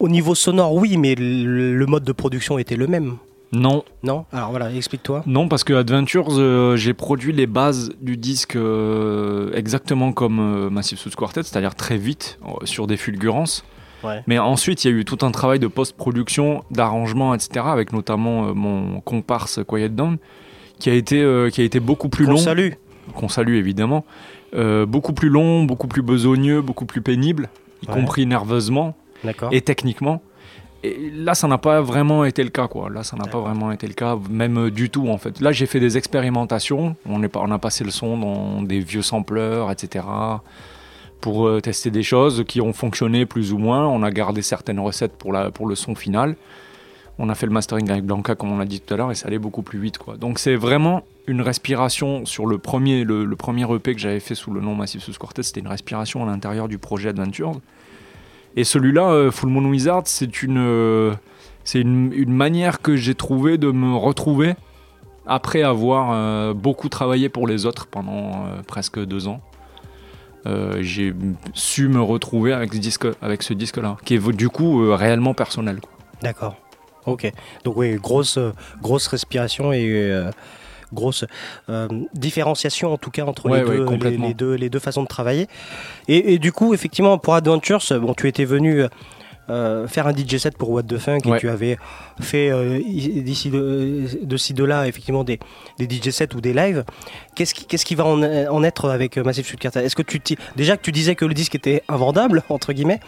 au niveau sonore, oui, mais le, le mode de production était le même. Non. Non? Alors voilà, explique-toi. Non, parce que Adventures, euh, j'ai produit les bases du disque euh, exactement comme euh, Massive Sous Quartet, c'est-à-dire très vite, euh, sur des fulgurances. Ouais. Mais ensuite, il y a eu tout un travail de post-production, d'arrangement, etc., avec notamment euh, mon comparse Quiet Down, qui a été, euh, qui a été beaucoup plus Qu'on long. salue. Qu'on salue, évidemment. Euh, beaucoup plus long, beaucoup plus besogneux, beaucoup plus pénible, y Ouais. compris nerveusement D'accord. et techniquement. Et là, ça n'a pas vraiment été le cas, quoi. Là, ça n'a pas vraiment été le cas, même euh, du tout, en fait. Là, j'ai fait des expérimentations. On, est pas, on a passé le son dans des vieux sampleurs, etc. pour euh, tester des choses qui ont fonctionné plus ou moins. On a gardé certaines recettes pour, la, pour le son final. On a fait le mastering avec Blanca, comme on l'a dit tout à l'heure, et ça allait beaucoup plus vite, quoi. Donc, c'est vraiment une respiration sur le premier, le, premier EP que j'avais fait sous le nom Massive Sous Quartet. C'était une respiration à l'intérieur du projet Adventures. Et celui-là, euh, Full Moon Wizard, c'est une, euh, c'est une, une manière que j'ai trouvé de me retrouver après avoir beaucoup travaillé pour les autres pendant presque deux ans. Euh, j'ai su me retrouver avec ce disque, avec ce disque-là, qui est du coup euh, réellement personnel. D'accord. Ok. Donc oui, grosse, euh, grosse respiration et grosse euh, différenciation en tout cas entre Ouais, les, ouais, deux, les deux, les deux façons de travailler. Et, et du coup, effectivement, pour Adventures, bon, tu étais venu euh, faire un DJ set pour What the Funk et Ouais. tu avais fait euh, d'ici de, de ci de là effectivement des, des DJ sets ou des lives. Qu'est-ce qui, qu'est-ce qui va en, en être avec euh, Massive Sud Carta Est-ce que tu déjà que tu disais que le disque était invendable entre guillemets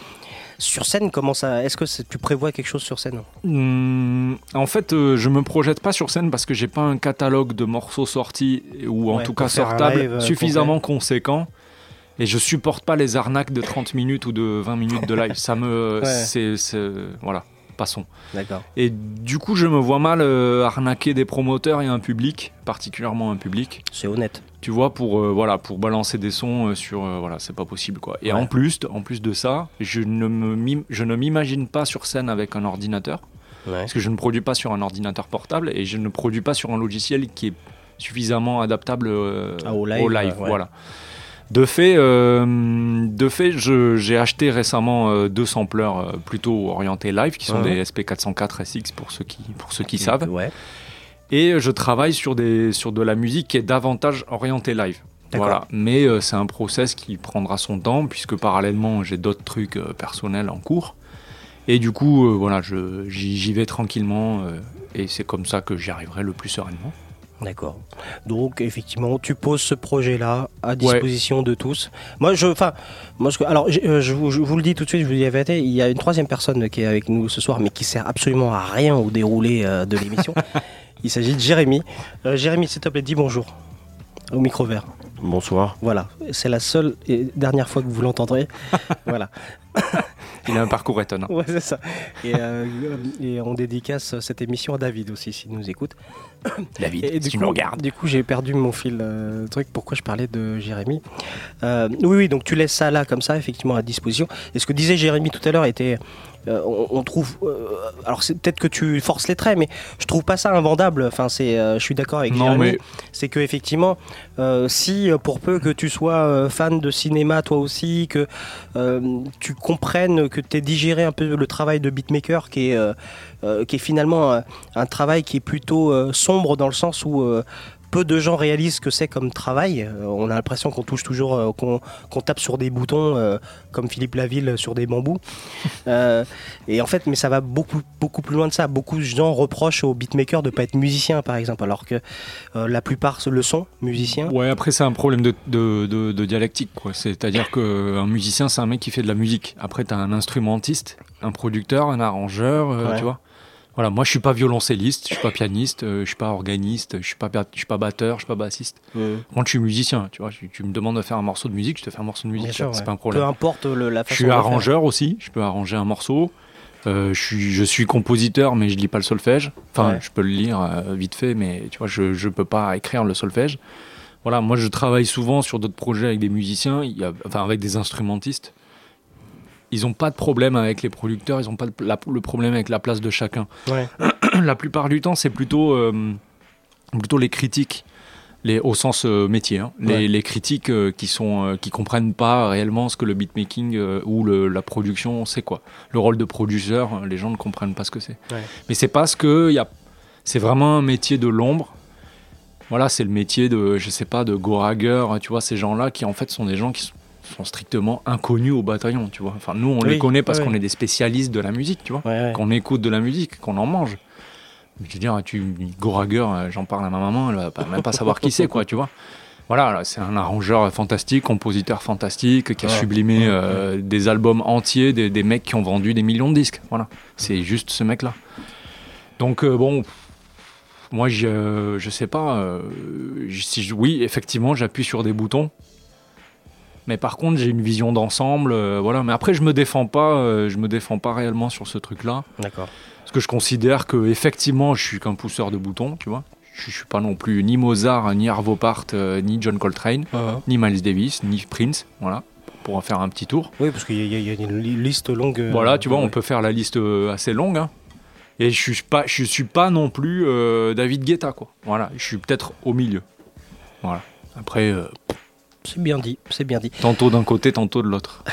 sur scène comment ça Est-ce que tu prévois quelque chose sur scène? Hum, en fait, euh, je me projette pas sur scène parce que j'ai pas un catalogue de morceaux sortis ou en Ouais, tout cas sortables suffisamment conséquent. Et je supporte pas les arnaques de 30 minutes ou de 20 minutes de live. Ça me, Ouais. c'est, c'est- voilà, passons. D'accord. Et du coup, je me vois mal euh, arnaquer des promoteurs et un public, particulièrement un public. C'est honnête. Tu vois, pour euh, voilà, pour balancer des sons euh, sur, voilà, c'est pas possible quoi. Et Ouais. en plus, en plus de ça, je ne me, je ne m'imagine pas sur scène avec un ordinateur, parce que je ne produis pas sur un ordinateur portable et je ne produis pas sur un logiciel qui est suffisamment adaptable Ah, au live, ouais. voilà. De fait, euh, de fait, j'ai acheté récemment euh, deux sampleurs euh, plutôt orientés live, qui sont des SP404 SX pour ceux qui, pour ceux qui savent. Ouais. Et je travaille sur, des, sur de la musique qui est davantage orientée live. Voilà. Mais euh, c'est un process qui prendra son temps, puisque parallèlement, j'ai d'autres trucs euh, personnels en cours. Et du coup, euh, voilà, je- j'y vais tranquillement, et c'est comme ça que j'y arriverai le plus sereinement. D'accord. Donc effectivement, tu poses ce projet-là à disposition de tous. Moi, je, enfin, moi, je, alors, je, euh, je vous, je vous le dis tout de suite, je vous dis la vérité, il y a une troisième personne qui est avec nous ce soir, mais qui sert absolument à rien au déroulé euh, de l'émission. il s'agit de Jérémy. Euh, Jérémy, s'il te plaît, dis bonjour au micro vert. Bonsoir. Voilà, c'est la seule et dernière fois que vous l'entendrez. voilà. Il a un parcours étonnant. Ouais, c'est ça. Et, euh, et on dédicace cette émission à David aussi, s'il nous écoute. David, Et si tu coup, nous regardes. Du coup, j'ai perdu mon fil euh, truc. Pourquoi je parlais de Jérémy? Euh, Oui, oui. Donc tu laisses ça là comme ça, effectivement, à disposition. Et ce que disait Jérémy tout à l'heure était, euh, on, on trouve. euh, alors c'est peut-être que tu forces les traits, mais je trouve pas ça invendable. Enfin, c'est, euh, je suis d'accord avec Non, Jérémy. mais- C'est que effectivement, euh, si euh, pour peu que tu sois euh, fan de cinéma toi aussi, que euh, tu comprennes, que tu aies digéré un peu le travail de beatmaker, qui est, euh, euh, qui est finalement un, un travail qui est plutôt euh, sombre dans le sens où euh, peu de gens réalisent ce que c'est comme travail. Euh, on a l'impression qu'on touche toujours, euh, qu'on tape sur des boutons euh, comme Philippe Laville sur des bambous. Euh, et en fait, mais ça va beaucoup, beaucoup plus loin de ça. Beaucoup de gens reprochent aux beatmakers de pas être musicien, par exemple, alors que euh, la plupart le sont musiciens. Ouais, après, c'est un problème de, de, de- de dialectique. quoi. C'est-à-dire qu'un musicien, c'est un mec qui fait de la musique. Après, tu as un instrumentiste, un producteur, un arrangeur, euh, Ouais. tu vois. Voilà, moi je suis pas violoncelliste, je suis pas pianiste, euh, je suis pas organiste, je suis pas, je suis pas batteur, je suis pas bassiste. Moi je suis musicien, tu vois. Tu, tu me demandes de faire un morceau de musique, je te fais un morceau de musique, c'est ouais. pas un problème. Peu importe le- la Je façon suis de le faire. arrangeur aussi, je peux arranger un morceau. Euh, je, suis, je suis compositeur, mais je lis pas le solfège. Enfin, Ouais. je peux le lire euh, vite fait, mais tu vois, je, je peux pas écrire le solfège. Voilà, moi je travaille souvent sur d'autres projets avec des musiciens, il y a, enfin avec des instrumentistes. Ils n'ont pas de problème avec les producteurs, ils n'ont pas de- la- le problème avec la place de chacun. Ouais. la plupart du temps, c'est plutôt, euh, plutôt les critiques, les, au sens euh, métier, hein. les, Ouais. les critiques euh, qui sont qui comprennent pas réellement ce que le beatmaking ou le- la production c'est quoi. Le rôle de producteur, euh, les gens ne comprennent pas ce que c'est. Ouais. Mais c'est parce que y a, c'est vraiment un métier de l'ombre. Voilà, c'est le métier de, je sais pas, de Gorager, tu vois, ces gens-là qui en fait sont des gens qui sont sont strictement inconnus au bataillon, tu vois. Enfin, nous, on Oui, les connaît parce ouais, qu'on est des spécialistes de la musique, tu vois. Qu'on écoute de la musique, qu'on en mange. Mais je veux dire, tu, Gorager, euh, j'en parle à ma maman, elle va pas- même pas savoir qui c'est, quoi, tu vois. Voilà, là, c'est un arrangeur fantastique, compositeur fantastique, qui a sublimé euh, des albums entiers, des, des mecs qui ont vendu des millions de disques. Voilà, c'est juste ce mec-là. Donc, euh, bon, moi, je, je sais pas. euh, si je- oui, effectivement, j'appuie sur des boutons. Mais par contre, j'ai une vision d'ensemble, euh, voilà. Mais après, je me défends pas, euh, je me défends pas réellement sur ce truc-là. D'accord. Parce que je considère que effectivement, je suis qu'un pousseur de boutons, tu vois. Je, je suis pas non plus ni Mozart, ni Arvo Part, euh, ni John Coltrane, ni Miles Davis, ni Prince, voilà. Pour en faire un petit tour. Oui, parce qu'il y, a- il y a une li- liste longue. Voilà, tu vois, on peut faire la liste assez longue. hein. Et je suis pas, je suis pas non plus David Guetta, quoi. Voilà, je suis peut-être au milieu. Voilà. Après, C'est bien dit, c'est bien dit. tantôt d'un côté, tantôt de l'autre.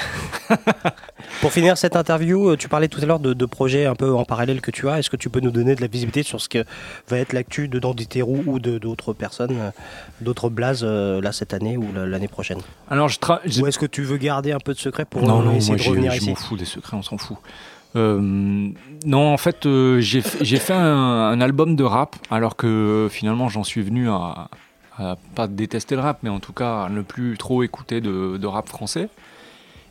Pour finir cette interview, euh, tu parlais tout à l'heure de, de projets un peu en parallèle que tu as. Est-ce que tu peux nous donner de la visibilité sur ce que va être l'actu de Danditerou ou d'autres personnes, euh, d'autres blazes euh, là cette année ou la- l'année prochaine? Alors, je Ou est-ce que tu veux garder un peu de secret pour non, non, essayer moi de revenir je ici? m'en fous des secrets, on s'en fout. Euh, non, en fait, euh, j'ai fait- un, un album de rap, alors que finalement j'en suis venu à, à pas détester le rap, mais en tout cas à ne plus trop écouter de, de rap français.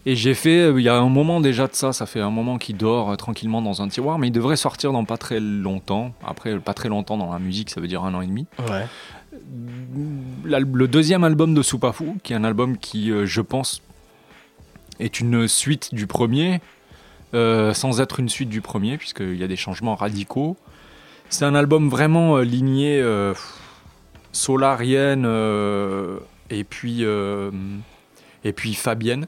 Et j'ai fait, euh, il y a un moment déjà de ça, ça fait un moment qu'il dort euh, tranquillement dans un tiroir, mais il devrait sortir dans pas très longtemps. Après, pas très longtemps dans la musique, ça veut dire un an et demi. Ouais. Le deuxième album de Soupafou, qui est un album qui, euh, je pense, est une suite du premier, euh, sans être une suite du premier, puisqu'il y a des changements radicaux. C'est un album vraiment euh, ligné euh, solarienne euh, et puis euh, et puis Fabienne.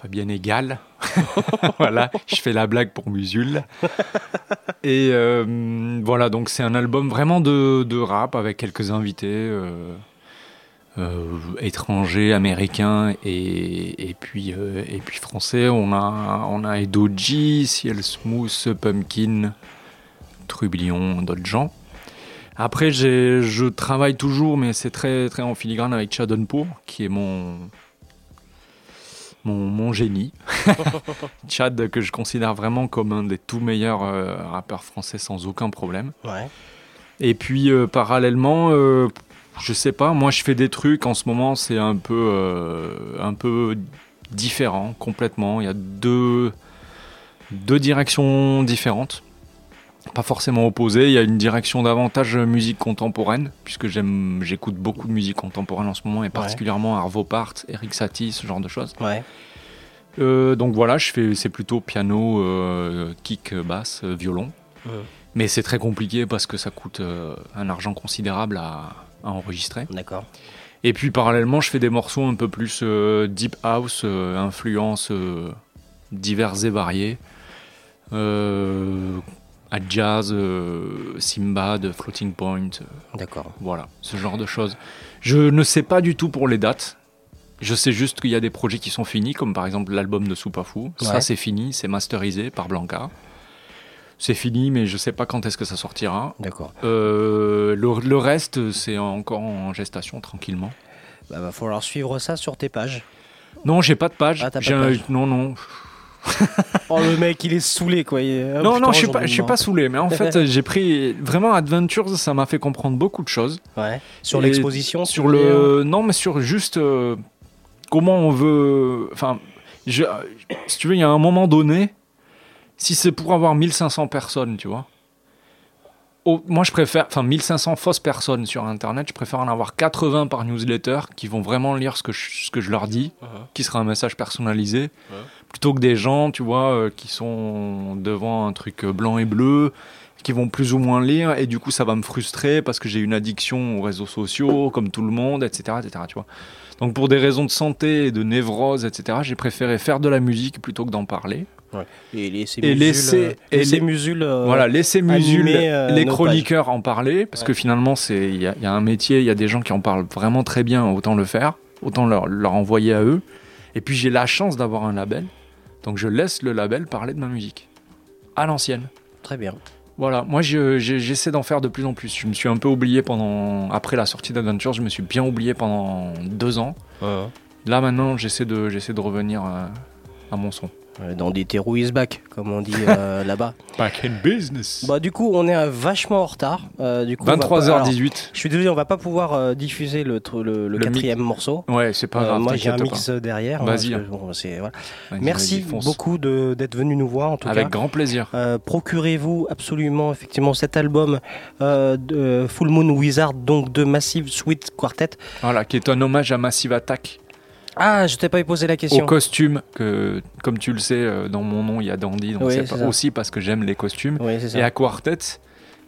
Fabienne égale. voilà, je fais la blague pour Musul. Et euh, voilà, donc c'est un album vraiment de, de rap avec quelques invités euh, euh, étrangers, américains et, et, puis, et puis français. On a, on a Edoji, Ciel Smooth, Pumpkin, Trublion, d'autres gens. Après, je travaille toujours, mais c'est très, très en filigrane avec Chadonpo, qui est mon, mon, mon génie. Chad, que je considère vraiment comme un des tout meilleurs euh, rappeurs français sans aucun problème. Ouais. Et puis, euh, parallèlement, euh, je sais pas, moi je fais des trucs en ce moment, c'est un peu, euh, un peu différent, complètement. Il y a deux, deux directions différentes pas forcément opposées. Il y a une direction davantage musique contemporaine, puisque j'aime, j'écoute beaucoup de musique contemporaine en ce moment, et particulièrement Arvo Part, Eric Satie, ce genre de choses. Ouais. Euh, donc voilà, je fais, c'est plutôt piano, euh, kick, basse, violon. Ouais. Mais c'est très compliqué parce que ça coûte euh, un argent considérable à, à enregistrer. D'accord. Et puis parallèlement, je fais des morceaux un peu plus deep house, influences diverses et variées. Euh, à jazz, euh, Simbad, Floating Point. euh, D'accord. Voilà, ce genre de choses. Je ne sais pas du tout pour les dates. Je sais juste qu'il y a des projets qui sont finis, comme par exemple l'album de Soupafou. Ça, Ouais. c'est fini, c'est masterisé par Blanca. C'est fini, mais je sais pas quand est-ce que ça sortira. D'accord. Euh, le, le reste, c'est encore en gestation tranquillement. Bah, va falloir suivre ça sur tes pages. Non, j'ai pas de page. Ah, pas de un- page. Non, non. Oh, le mec, il est saoulé, quoi. Il est- Ah, non, putain, non, je suis pas, je suis pas saoulé, mais en fait, j'ai pris vraiment Adventures, ça m'a fait comprendre beaucoup de choses. Ouais. Sur l'exposition, sur le, non, mais sur juste euh, comment on veut, enfin, je- si tu veux, il y a un moment donné, si c'est pour avoir 1500 personnes, tu vois. moi, je préfère, enfin, 1500 fausses personnes sur Internet, je préfère en avoir 80 par newsletter qui vont vraiment lire ce que je, ce que je leur dis, qui sera un message personnalisé, plutôt que des gens, tu vois, euh, qui sont devant un truc blanc et bleu, qui vont plus ou moins lire, et du coup, ça va me frustrer parce que j'ai une addiction aux réseaux sociaux, comme tout le monde, etc., etc., tu vois. Donc, pour des raisons de santé, de névrose, etc., j'ai préféré faire de la musique plutôt que d'en parler. Et laisser Et laisser, euh, et laisser les- Musul, euh, voilà, laisser Musul, euh, les chroniqueurs en parler, parce que finalement, c'est il y, a- il y a un métier, il y a des gens qui en parlent vraiment très bien, autant le faire, autant leur, leur envoyer à eux. Et puis j'ai la chance d'avoir un label, donc je laisse le label parler de ma musique, à l'ancienne. Très bien. Voilà, moi je- je- j'essaie d'en faire de plus en plus. Je me suis un peu oublié pendant, après la sortie d'Adventure, je me suis bien oublié pendant deux ans. Là maintenant, j'essaie de, j'essaie de revenir à, à mon son. Ouais, Dans des terrous is back, comme on dit euh, là-bas. Back in business. Bah du coup on est euh, vachement en retard. Euh, du coup, on va pas- 23h18. alors, Je suis désolé, on va pas pouvoir euh, diffuser le, tr- le, le Le quatrième morceau. Ouais, c'est pas Euh, grave. moi j'ai un mix pas. derrière. hein, Vas-y. bon, voilà. Vas-y, Merci beaucoup d'être venu nous voir en tout Avec cas. grand plaisir. Euh, Procurez-vous absolument effectivement cet album euh, de Full Moon Wizard, donc de Massive Sweet Quartet. Voilà, qui est un hommage à Massive Attack. Ah, je t'ai pas posé la question. Au costume, que comme tu le sais, euh, dans mon nom il y a Dandy, donc Oui, c'est pas- aussi parce que j'aime les costumes. Oui. Et à Quartet,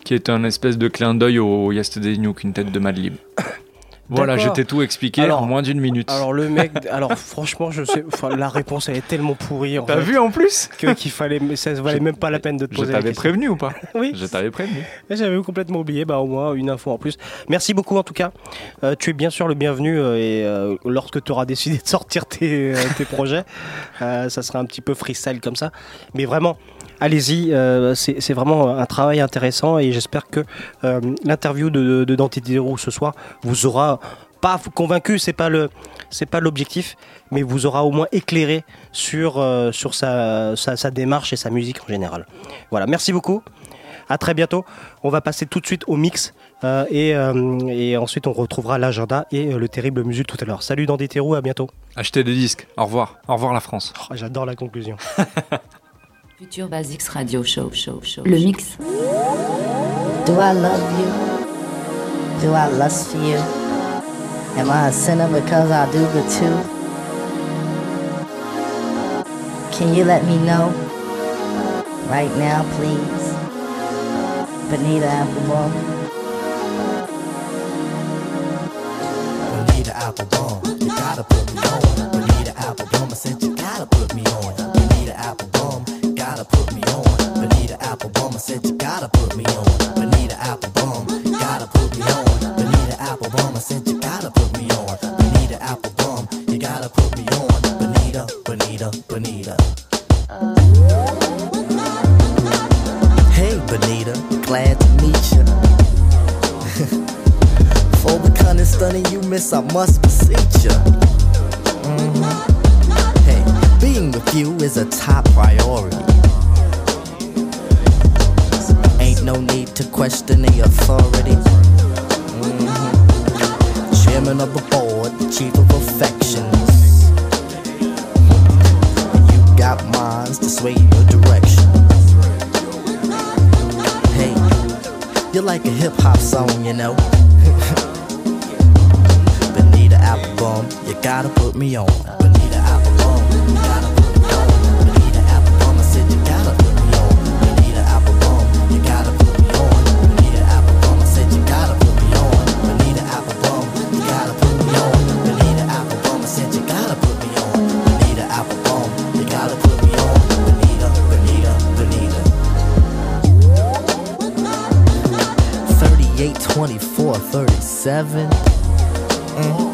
qui est un espèce de clin d'œil au Yesterday New Quintet de Madlib. Voilà, je t'ai tout expliqué Alors- en moins d'une minute. Alors le mec, alors franchement, je sais, la réponse elle est tellement pourrie. T'as vu en plus que- qu'il fallait, mais ça valait même pas la peine de te Je poser la t'avais prévenu ou pas Oui. Je t'avais prévenu. J'avais complètement oublié, bah au moins une info en plus. Merci beaucoup en tout cas. Euh, tu es bien sûr le bienvenu euh, et euh, lorsque tu auras décidé de sortir tes, tes projets, ça sera un petit peu freestyle comme ça. Mais vraiment, allez-y, euh, c'est vraiment un travail intéressant et j'espère que euh, l'interview de, de Dante Diderot ce soir vous aura pas convaincu, c'est pas le c'est pas l'objectif, mais vous aura au moins éclairé sur euh, sur sa, sa sa démarche et sa musique en général. Voilà, merci beaucoup. À très bientôt. On va passer tout de suite au mix euh, et, euh, et ensuite on retrouvera l'agenda et euh, le terrible musul tout à l'heure. Salut dans des terreaux, à bientôt. Achetez des disques. Au revoir. Au revoir la France. Oh, J'adore la conclusion. Future Basics Radio Show, show, show. Le mix. Do I love you? Do I lust for you? Am I a sinner because I do the two? Can you let me know? Right now, please. Benita Applebaum. Bonita Applebaum, you gotta put me on. Bonita Applebaum, I said you Applebaum, I said you gotta put me on. Bonita Applebaum, gotta put me on. Bonita Applebaum, I said you gotta put me on. Bonita Applebaum, you gotta put me on. Bonita, Bonita, Bonita. Hey, Bonita, glad to meet you. For the cunning stunning you miss, I must beseech ya. Mhm. Hey, being with you is a top priority. No need to question the authority. Mhm. Chairman of the board, chief of affections. You got minds to sway your direction. Hey, you're like a hip hop song, you know. Benita Applebaum, you gotta put me on. 37. Mm-mm.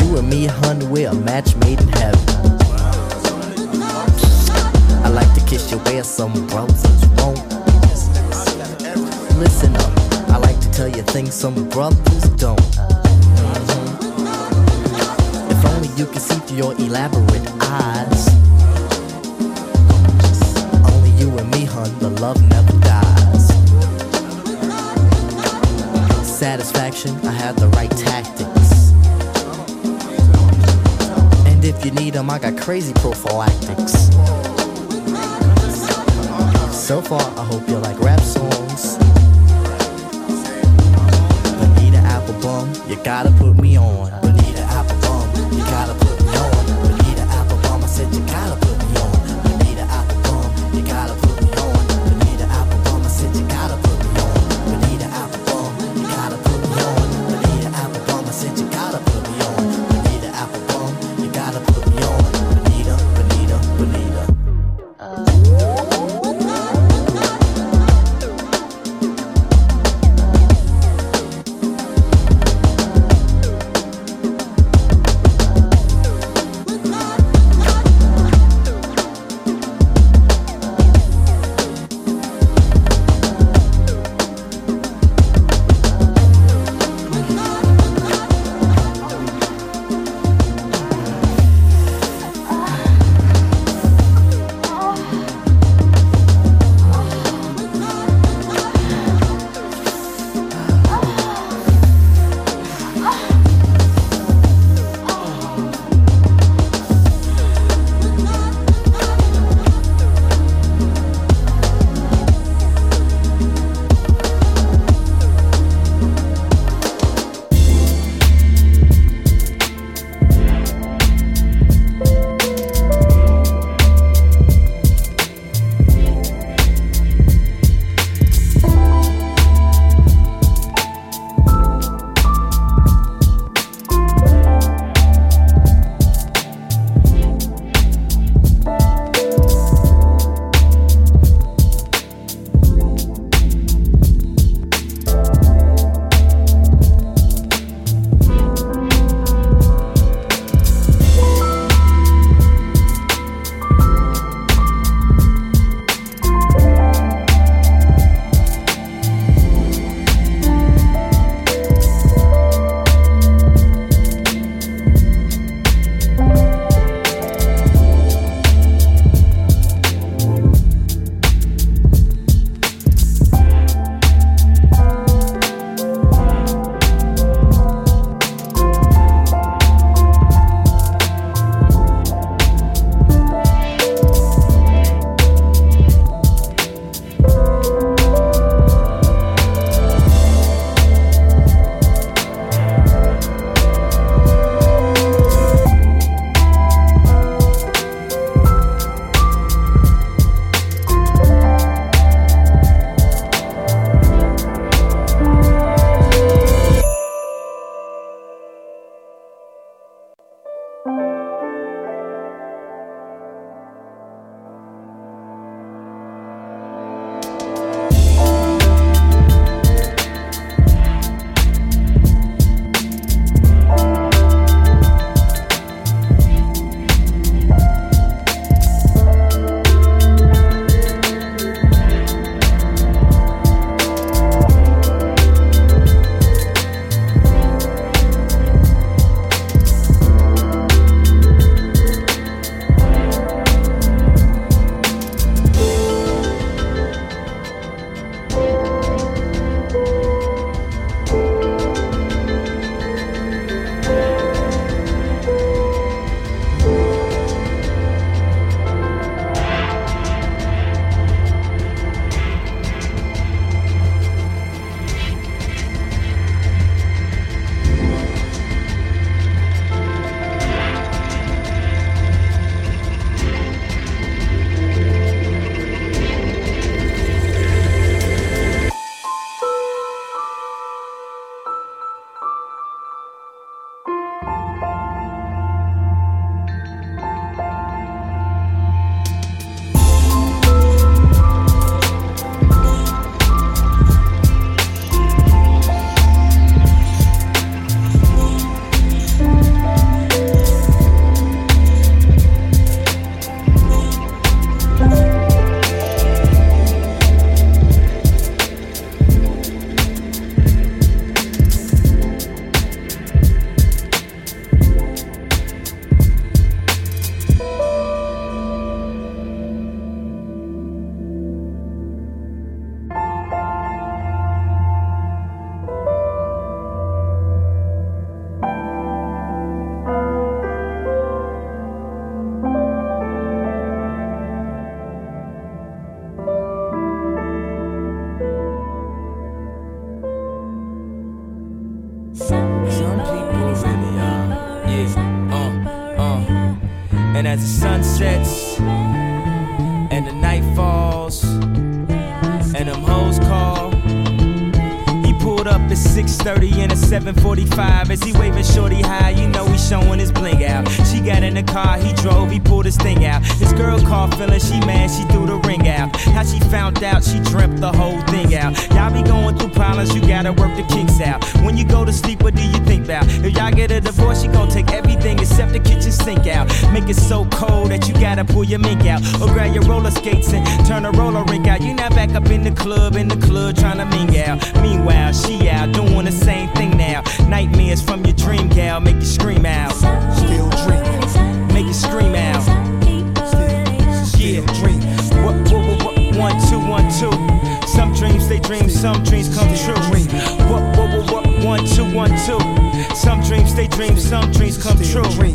You and me, hun, we're a match made in heaven. I like to kiss your ass, some brothers won't. Listen up, I like to tell you things some brothers don't. Mhm. If only you could see through your elaborate eyes. them, I got crazy prophylactics. So far, I hope you like rap songs. Bonita Applebum, you gotta put me on. About? Get a divorce, she gon' take everything except the kitchen sink out. Make it so cold that you gotta pull your mink out. Or grab your roller skates and turn a roller rink out. You not back up in the club, in the club trying to ming out. Meanwhile, she out doing the same thing now. Nightmares from your dream gal make you scream out. Still dreaming, make you scream out. Yeah, dream. What, what, what, what, one, two, one, two. Some dreams they dream, some dreams come true. What, one, two, one, two. Some dreams they dream, some dreams come true. Yeah,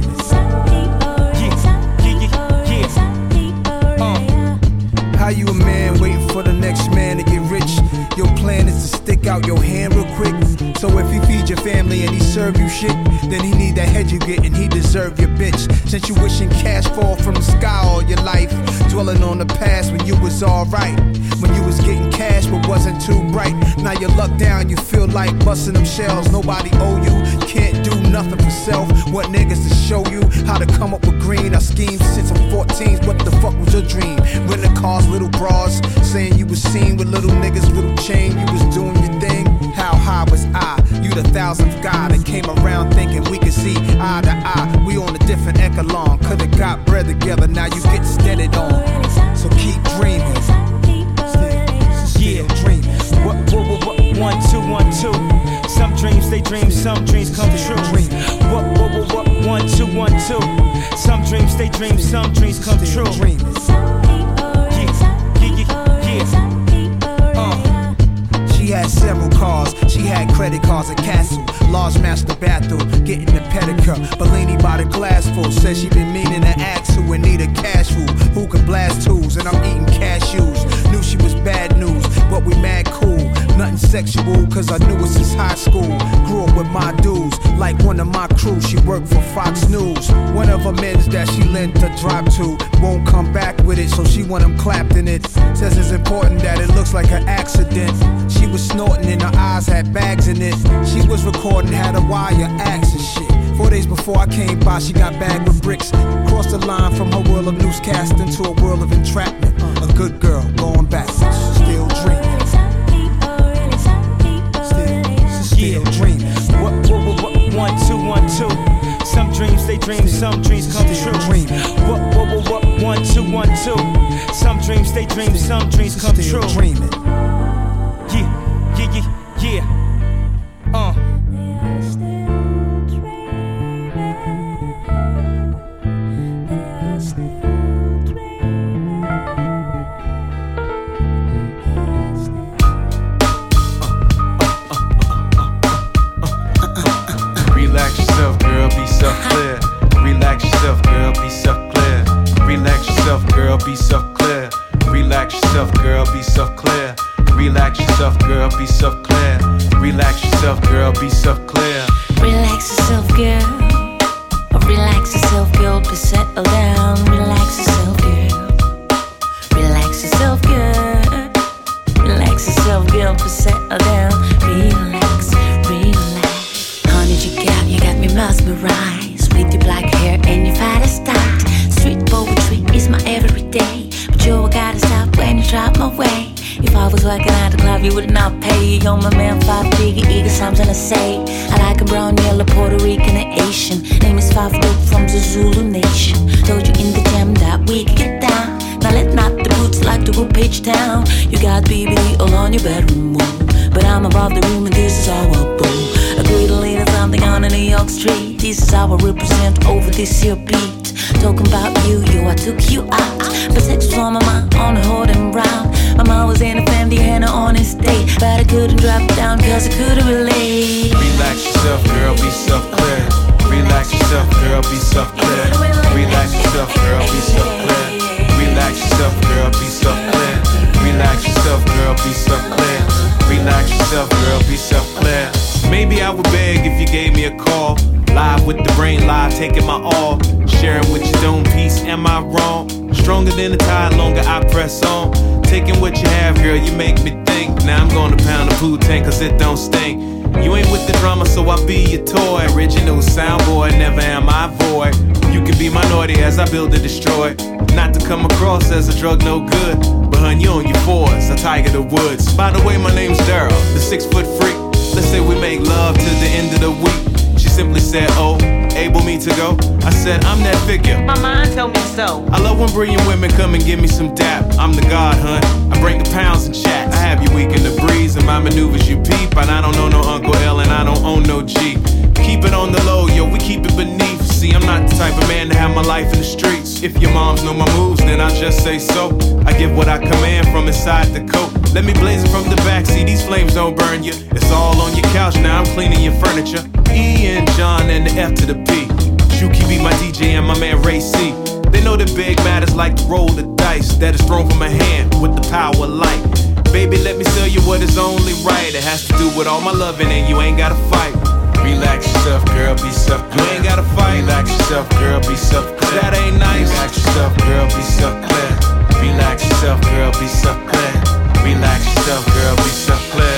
yeah, yeah, yeah. Uh. How you a man waiting for the next man to get rich? Your plan is to stick out your hand real quick. So if he feed your family and he serve you shit, then he need that head you get and he deserve your bitch. Since you wishing cash fall from the sky all your life, dwelling on the past when you was alright. When you was getting cash but wasn't too bright. Now you luck down, you feel like busting them shells. Nobody owe you, can't do nothing for self. What niggas to show you how to come up with green? I schemed since I'm 14. What the fuck was your dream? Renting cars, little bras, saying you was seen with little niggas, little chain. You was doing your thing. How high was I? You the thousandth guy that came around thinking we could see eye to eye. We on a different echelon. Could've got bread together, now you get steadied on. So keep dreaming. Yeah, dream. What, what, what, what, one, two, one, two. Some dreams they dream, some dreams come true. What, what, what, what, one, two, one, two. Some dreams they dream, some dreams come true. Yeah, yeah, yeah, yeah. She had several cars, she had credit cards at Castle. Large master bathroom, getting the pedicure. Bellini by the glass full, said she been meaning to ask who and need a cash rule. Who can blast tools, and I'm eating cashews. Knew she was bad news, but we mad cool. Nothing sexual, cause I knew it since high school. Grew up with my dudes, like one of my crew. She worked for Fox News. One of her men's that she lent a drop to won't come back with it, so she want him clapped in it. Says it's important that it looks like an accident. She was snorting and her eyes had bags in it. She was recording, had a wire axe and shit. Four days before I came by, she got bagged with bricks. Crossed the line from her world of newscasting to a world of entrapment. A good girl going backwards, still dreaming. One, two, one, two. Some dreams they dream, some dreams come true. What, what, what, what, one, two, one, two. Some dreams they dream, some dreams come true. Dreaming. Yeah, yeah, yeah, yeah. Uh. has to do with all my loving, and you ain't gotta fight. Relax yourself, girl, be self. You ain't gotta fight. Relax yourself, girl, be self. Cause that ain't nice. Relax yourself, girl, be self. Relax yourself, girl, be self. Relax yourself, girl, be self.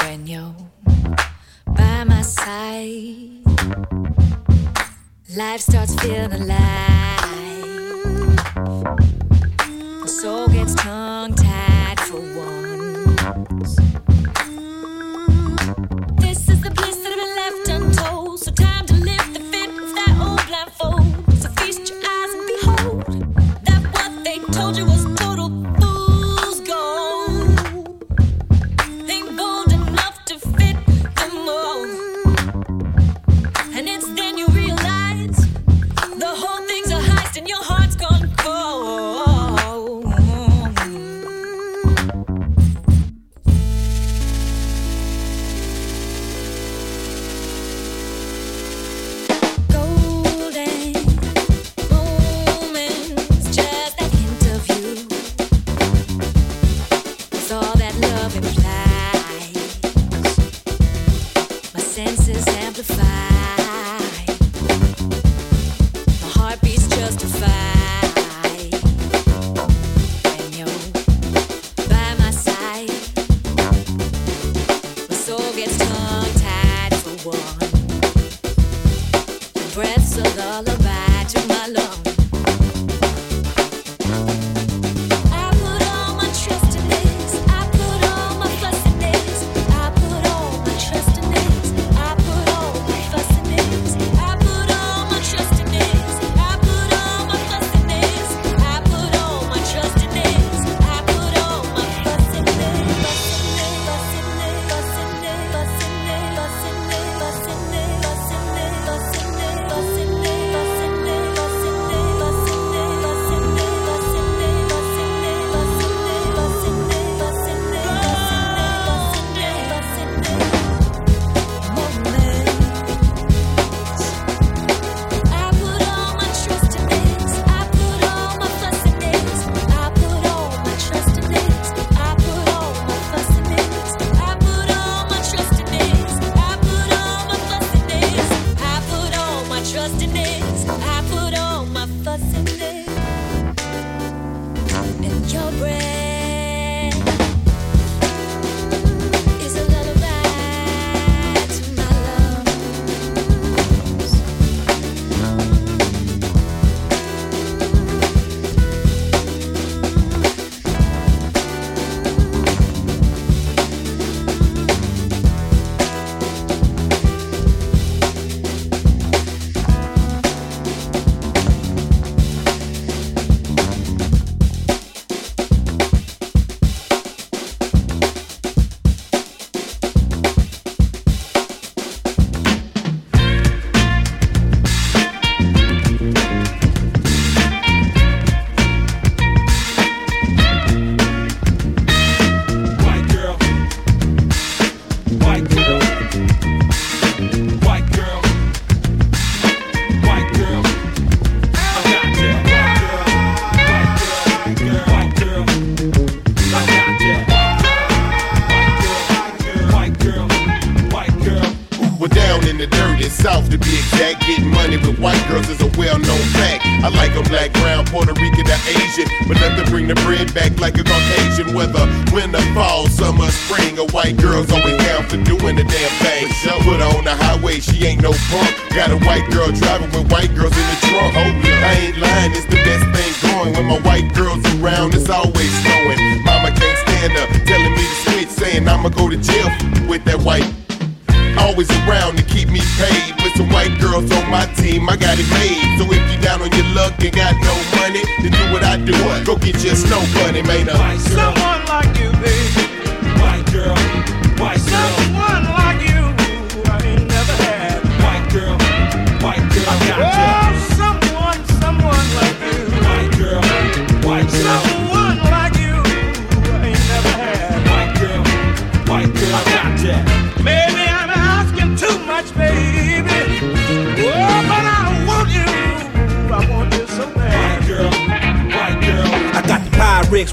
when you're by my side. Life starts feeling alive. Back like a Caucasian. Whether winter, fall, summer, spring, a white girl's always down for doing the damn thing. Put her on the highway, she ain't no punk. Got a white girl driving with white girls in the trunk. Oh, I ain't lying, it's the best thing going. When my white girls around, it's always snowing. Mama can't stand her, telling me to switch, saying I'ma go to jail with that white. Always around to keep me paid. With some white girls on my team, I got it made. So if you down on your luck and got no Dookie just nobody made up. Someone like you.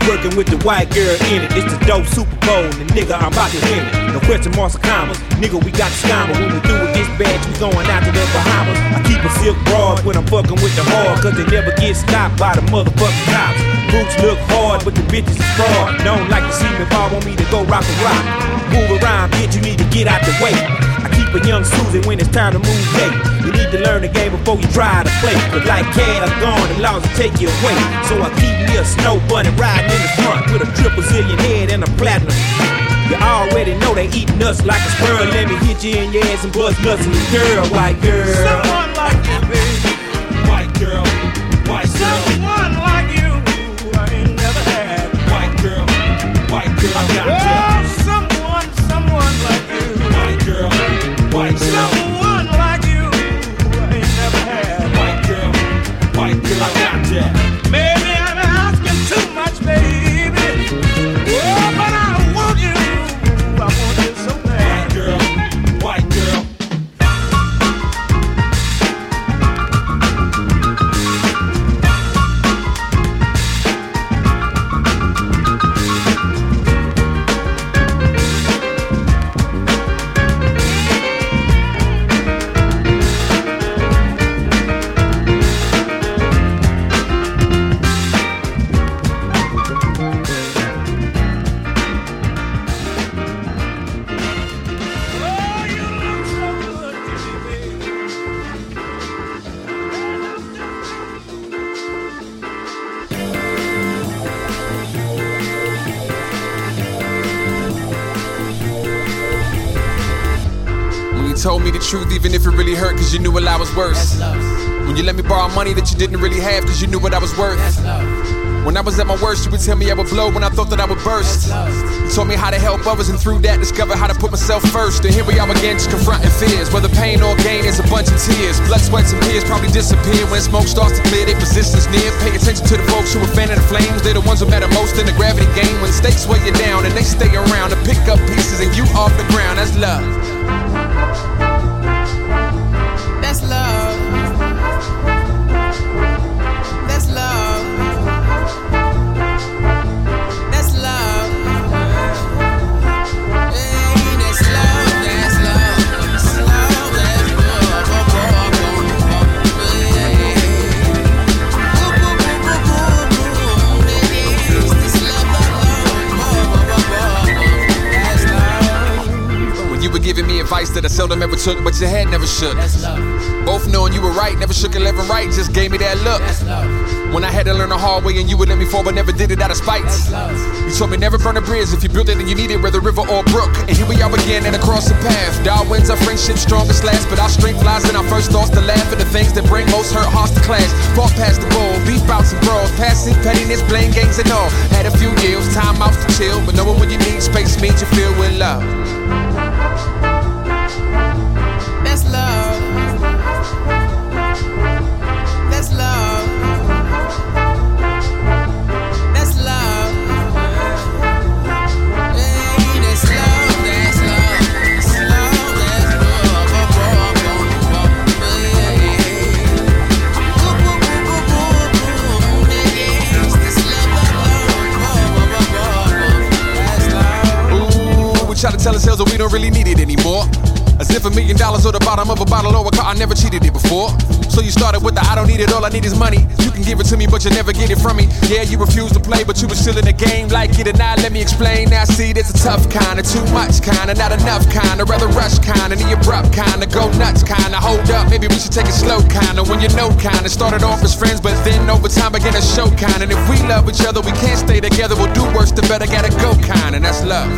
Working with the white girl in it. It's the dope Super Bowl, and nigga, I'm about to win it. No question marks or commas. Nigga, we got the scammer. When we do with this badge, we going out to the Bahamas. I keep a silk broad when I'm fucking with the hard, cause they never get stopped by the motherfucking cops. Boots look hard, but the bitches is fraud. Don't like to see me fall, want me to go rock and rock. Move around, bitch, you need to get out the way. I keep a young Susan when it's time to move late. You need to learn the game before you try to play. Cause like cat are gone, the laws will take you away. So I keep me a snow bunny riding in the front with a triple zillion head and a platinum. You already know they eat nuts like a squirrel. Let me hit you in your ass and bust nuts in your girl, white girl. Someone like you, baby. White girl, white girl, Someone like you, I ain't never had. white girl, white girl, you knew what I was worth. When you let me borrow money that you didn't really have, cause you knew what I was worth. When I was at my worst, you would tell me I would blow when I thought that I would burst. You told me how to help others, and through that, discover how to put myself first. And here we are again, just confronting fears. Whether pain or gain is a bunch of tears. Blood, sweat, and tears probably disappear when smoke starts to clear. Their positions near. Pay attention to the folks who are fanning the flames. They're the ones who matter most in the gravity game. When stakes weigh you down, and they stay around to pick up pieces, and you off the ground. That's love. Seldom ever took, but your head never shook. Both knowing you were right, never shook a lever right, just gave me that look. When I had to learn the hard way and you would let me fall, but never did it out of spite. You told me never burn a bridge if you built it and you need it, whether river or brook. And here we are again and across the path. Darwin's our friendship strongest last, but our strength lies in our first thoughts to laugh at the things that bring most hurt hearts to clash. Fought past the ball, beef bouts and brawls, passing pettiness, blame games and all. Had a few deals, time outs to chill, but knowing when you need space means you feel with love. Ourselves that we don't really need it anymore. As if a million dollars or the bottom of a bottle or a car, I never cheated it before. So you started with the I don't need it, all I need is money. You can give it to me, but you never get it from me. Yeah, you refuse to play, but you were still in the game. Like it or not, let me explain. Now see, there's a tough kind of too much kind of not enough kind of rather rush kind of the abrupt kind of go nuts kind of hold up. Maybe we should take it slow kind of when you know kind of started off as friends, but then over time began to show kind. And if we love each other, we can't stay together. We'll do worse, the better gotta go kind, and that's love.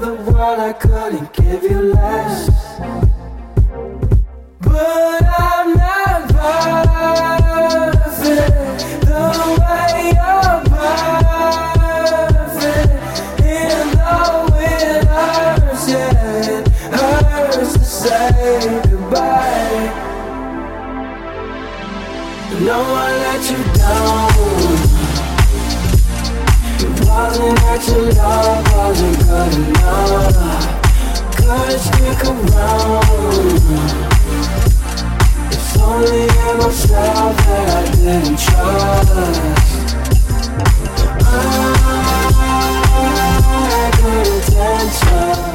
The world, I couldn't give you less. But I'm not perfect the way you're perfect. Even though it hurts, yeah, it hurts to say goodbye. No one let you down.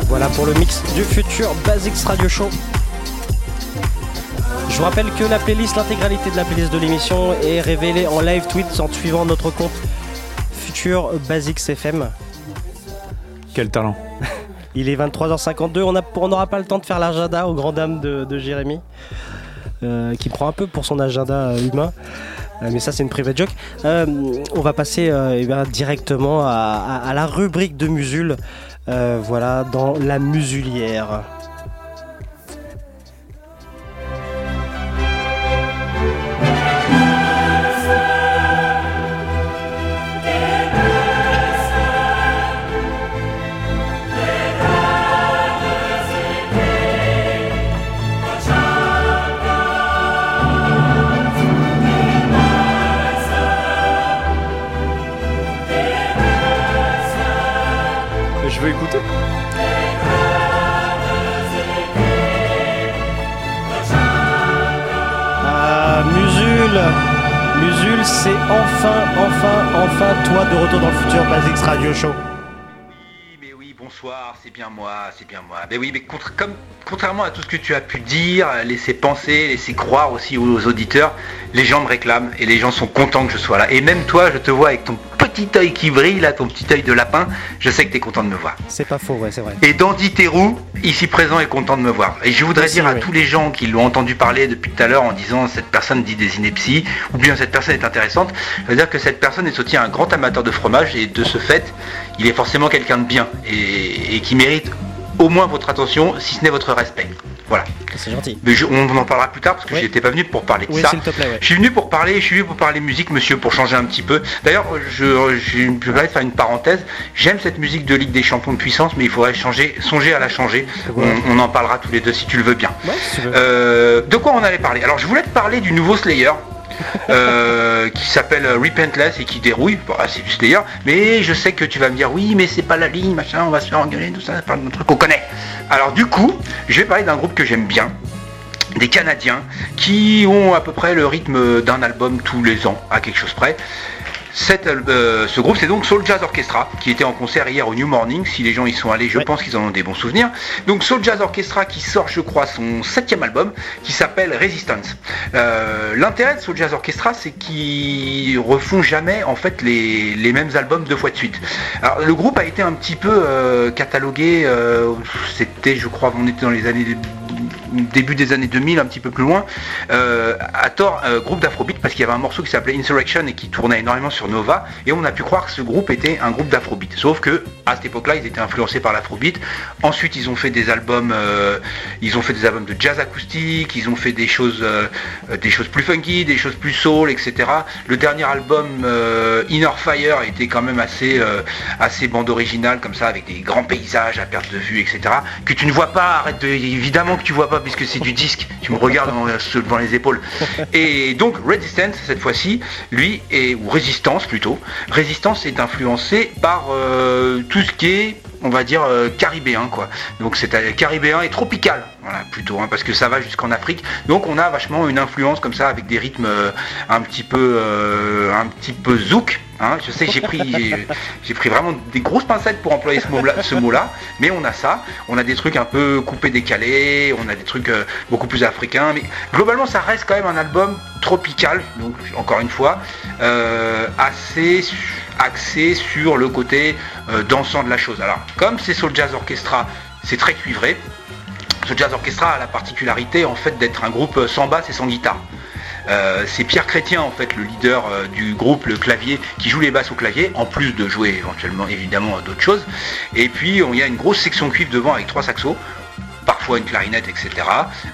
Voilà pour le mix du futur Basics Radio Show. Je vous rappelle que la playlist, l'intégralité de la playlist de l'émission est révélée en live tweet en suivant notre compte Futur Basics FM. Quel talent. Il est 23h52, on n'aura pas le temps de faire l'agenda aux grandes dames de, de Jérémy, euh, qui prend un peu pour son agenda euh, humain. Euh, mais ça, c'est une private joke. Euh, on va passer eh bien, directement à, à- à la rubrique de Musul. Voilà, dans la musulière. C'est enfin, enfin, enfin toi de retour dans le futur Basics Radio Show. Bonsoir, c'est bien moi, c'est bien moi. Ben oui, mais comme, contrairement à tout ce que tu as pu dire, laisser penser, laisser croire aussi aux auditeurs, les gens me réclament et les gens sont contents que je sois là. Et même toi, je te vois avec ton petit œil qui brille, là, ton petit œil de lapin, je sais que tu es content de me voir. C'est pas faux, ouais, c'est vrai. Et Dandy Terrou, ici présent, est content de me voir. Et je voudrais dire à oui. tous les gens qui l'ont entendu parler depuis tout à l'heure en disant cette personne dit des inepties, ou bien cette personne est intéressante, je veux dire que cette personne est aussi un grand amateur de fromage et de ce fait, il est forcément quelqu'un de bien et, et qui mérite au moins votre attention, si ce n'est votre respect. Voilà. C'est gentil. Mais je- on en parlera plus tard parce que j'étais pas venu pour parler de Oui, ça. plaît, ouais. Je suis venu pour parler, je suis venu pour parler musique, monsieur, pour changer un petit peu. D'ailleurs, je, je, je de faire une parenthèse. J'aime cette musique de Ligue des Champions de puissance, mais il faudrait changer, songer à la changer. On, on en parlera tous les deux si tu le veux bien. Euh, de quoi on allait parler? Alors, je voulais te parler du nouveau Slayer. Euh, qui s'appelle Repentless et qui dérouille, ah, c'est du Slayer, mais je sais que tu vas me dire oui mais c'est pas la ligne, machin, on va se faire tout ça, c'est pas un truc qu'on connaît. Alors du coup, je vais parler d'un groupe que j'aime bien, des Canadiens qui ont à peu près le rythme d'un album tous les ans, à quelque chose près. Euh, ce groupe, c'est donc Soul Jazz Orchestra, qui était en concert hier au New Morning. Si les gens y sont allés, je pense qu'ils en ont des bons souvenirs. Donc Soul Jazz Orchestra qui sort, je crois, son septième album, qui s'appelle Resistance. Euh, L'intérêt de Soul Jazz Orchestra, c'est qu'ils refont jamais en fait les, les mêmes albums deux fois de suite. Alors le groupe a été un petit peu euh, catalogué, c'était, je crois, on était dans les années début des années 2000, un petit peu plus loin, euh, à tort, euh, groupe d'afrobeat, parce qu'il y avait un morceau qui s'appelait Insurrection et qui tournait énormément sur Nova, et on a pu croire que ce groupe était un groupe d'afrobeat. Sauf que à cette époque-là, ils étaient influencés par l'afrobeat. Ensuite, ils ont fait des albums, euh, ils ont fait des albums de jazz acoustique, ils ont fait des choses, des choses plus funky, des choses plus soul, etc. Le dernier album Inner Fire était quand même assez, assez bande originale comme ça, avec des grands paysages à perte de vue, etc. Que tu ne vois pas, arrête de, évidemment que tu vois pas puisque c'est du disque. Tu me regardes devant, les épaules. Et donc Resistance cette fois-ci, lui et ou Résistance plutôt. Résistance est influencé par euh, tout ce qui est on va dire euh, caribéen quoi. Donc c'est euh, caribéen et tropical, voilà plutôt, hein, parce que ça va jusqu'en Afrique. Donc on a vachement une influence comme ça avec des rythmes euh, un petit peu un petit peu zouk. Hein. Je sais j'ai pris j'ai- pris vraiment des grosses pincettes pour employer ce mot-là, mais on a ça. On a des trucs un peu coupés décalés, on a des trucs euh, beaucoup plus africains, mais globalement ça reste quand même un album tropical. Donc encore une fois euh, assez axé sur le côté euh, dansant de la chose. Alors, comme c'est Soul Jazz Orchestra, c'est très cuivré. Soul Jazz Orchestra a la particularité en fait d'être un groupe sans basse et sans guitare. Euh, c'est Pierre Chrétien en fait le leader euh, du groupe Le Clavier qui joue les basses au clavier en plus de jouer éventuellement évidemment d'autres choses. Et puis il y a une grosse section cuivre devant avec trois saxos parfois une clarinette, etc.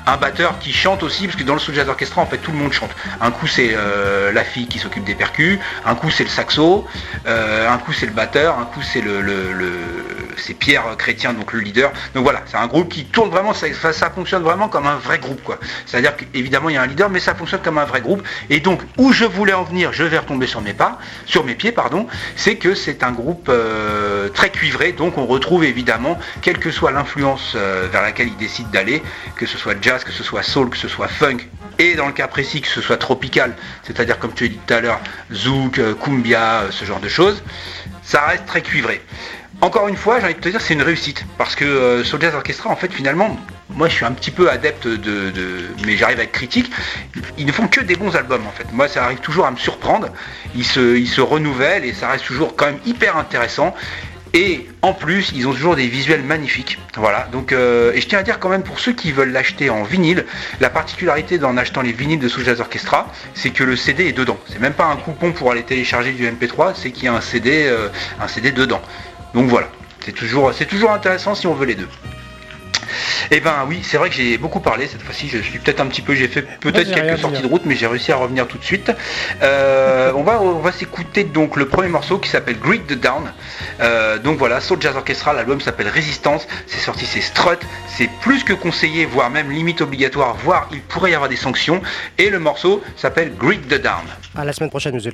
Un batteur qui chante aussi, parce que dans le Soul Jazz Orchestra, en fait, tout le monde chante. Un coup, c'est euh, la fille qui s'occupe des percus, un coup, c'est le saxo, euh, un coup, c'est le batteur, un coup, c'est le, c'est Pierre Chrétien, donc le leader. Donc voilà, c'est un groupe qui tourne vraiment, ça, ça- fonctionne vraiment comme un vrai groupe, quoi. C'est-à-dire qu'évidemment, il y a un leader, mais ça fonctionne comme un vrai groupe. Et donc, où je voulais en venir, je vais retomber sur mes pas, sur mes pieds, pardon, c'est que c'est un groupe euh, très cuivré, donc on retrouve évidemment, quelle que soit l'influence vers laquelle décide d'aller, que ce soit jazz, que ce soit soul, que ce soit funk, et dans le cas précis que ce soit tropical, c'est-à-dire comme tu as dit tout à l'heure, zouk, euh, cumbia, euh, ce genre de choses, ça reste très cuivré. Encore une fois, j'ai envie de te dire, c'est une réussite. Parce que euh, Soul Jazz Orchestra, en fait, finalement, moi je suis un petit peu adepte de. mais j'arrive à être critique. Ils ne font que des bons albums, en fait. Moi, ça arrive toujours à me surprendre. Ils se renouvellent et ça reste toujours quand même hyper intéressant. Et en plus, ils ont toujours des visuels magnifiques. Voilà. Donc, euh, et je tiens à dire quand même pour ceux qui veulent l'acheter en vinyle, la particularité d'en achetant les vinyles de Soul Jazz Orchestra, c'est que le CD est dedans. C'est même pas un coupon pour aller télécharger du MP3, c'est qu'il y a un CD, euh, un CD dedans. Donc voilà. C'est toujours, c'est toujours intéressant si on veut les deux. Eh ben oui, c'est vrai que j'ai beaucoup parlé cette fois-ci. Je suis peut-être un petit peu, j'ai fait peut-être quelques sorties dire. de route, mais j'ai réussi à revenir tout de suite. Euh, on va, on va s'écouter donc le premier morceau qui s'appelle Greet the Down. Euh, donc voilà, Soul Jazz Orchestra. L'album s'appelle Résistance. C'est sorti, c'est Strut. C'est plus que conseillé, voire même limite obligatoire, voire il pourrait y avoir des sanctions. Et le morceau s'appelle Greet the Down. À la semaine prochaine, Usul.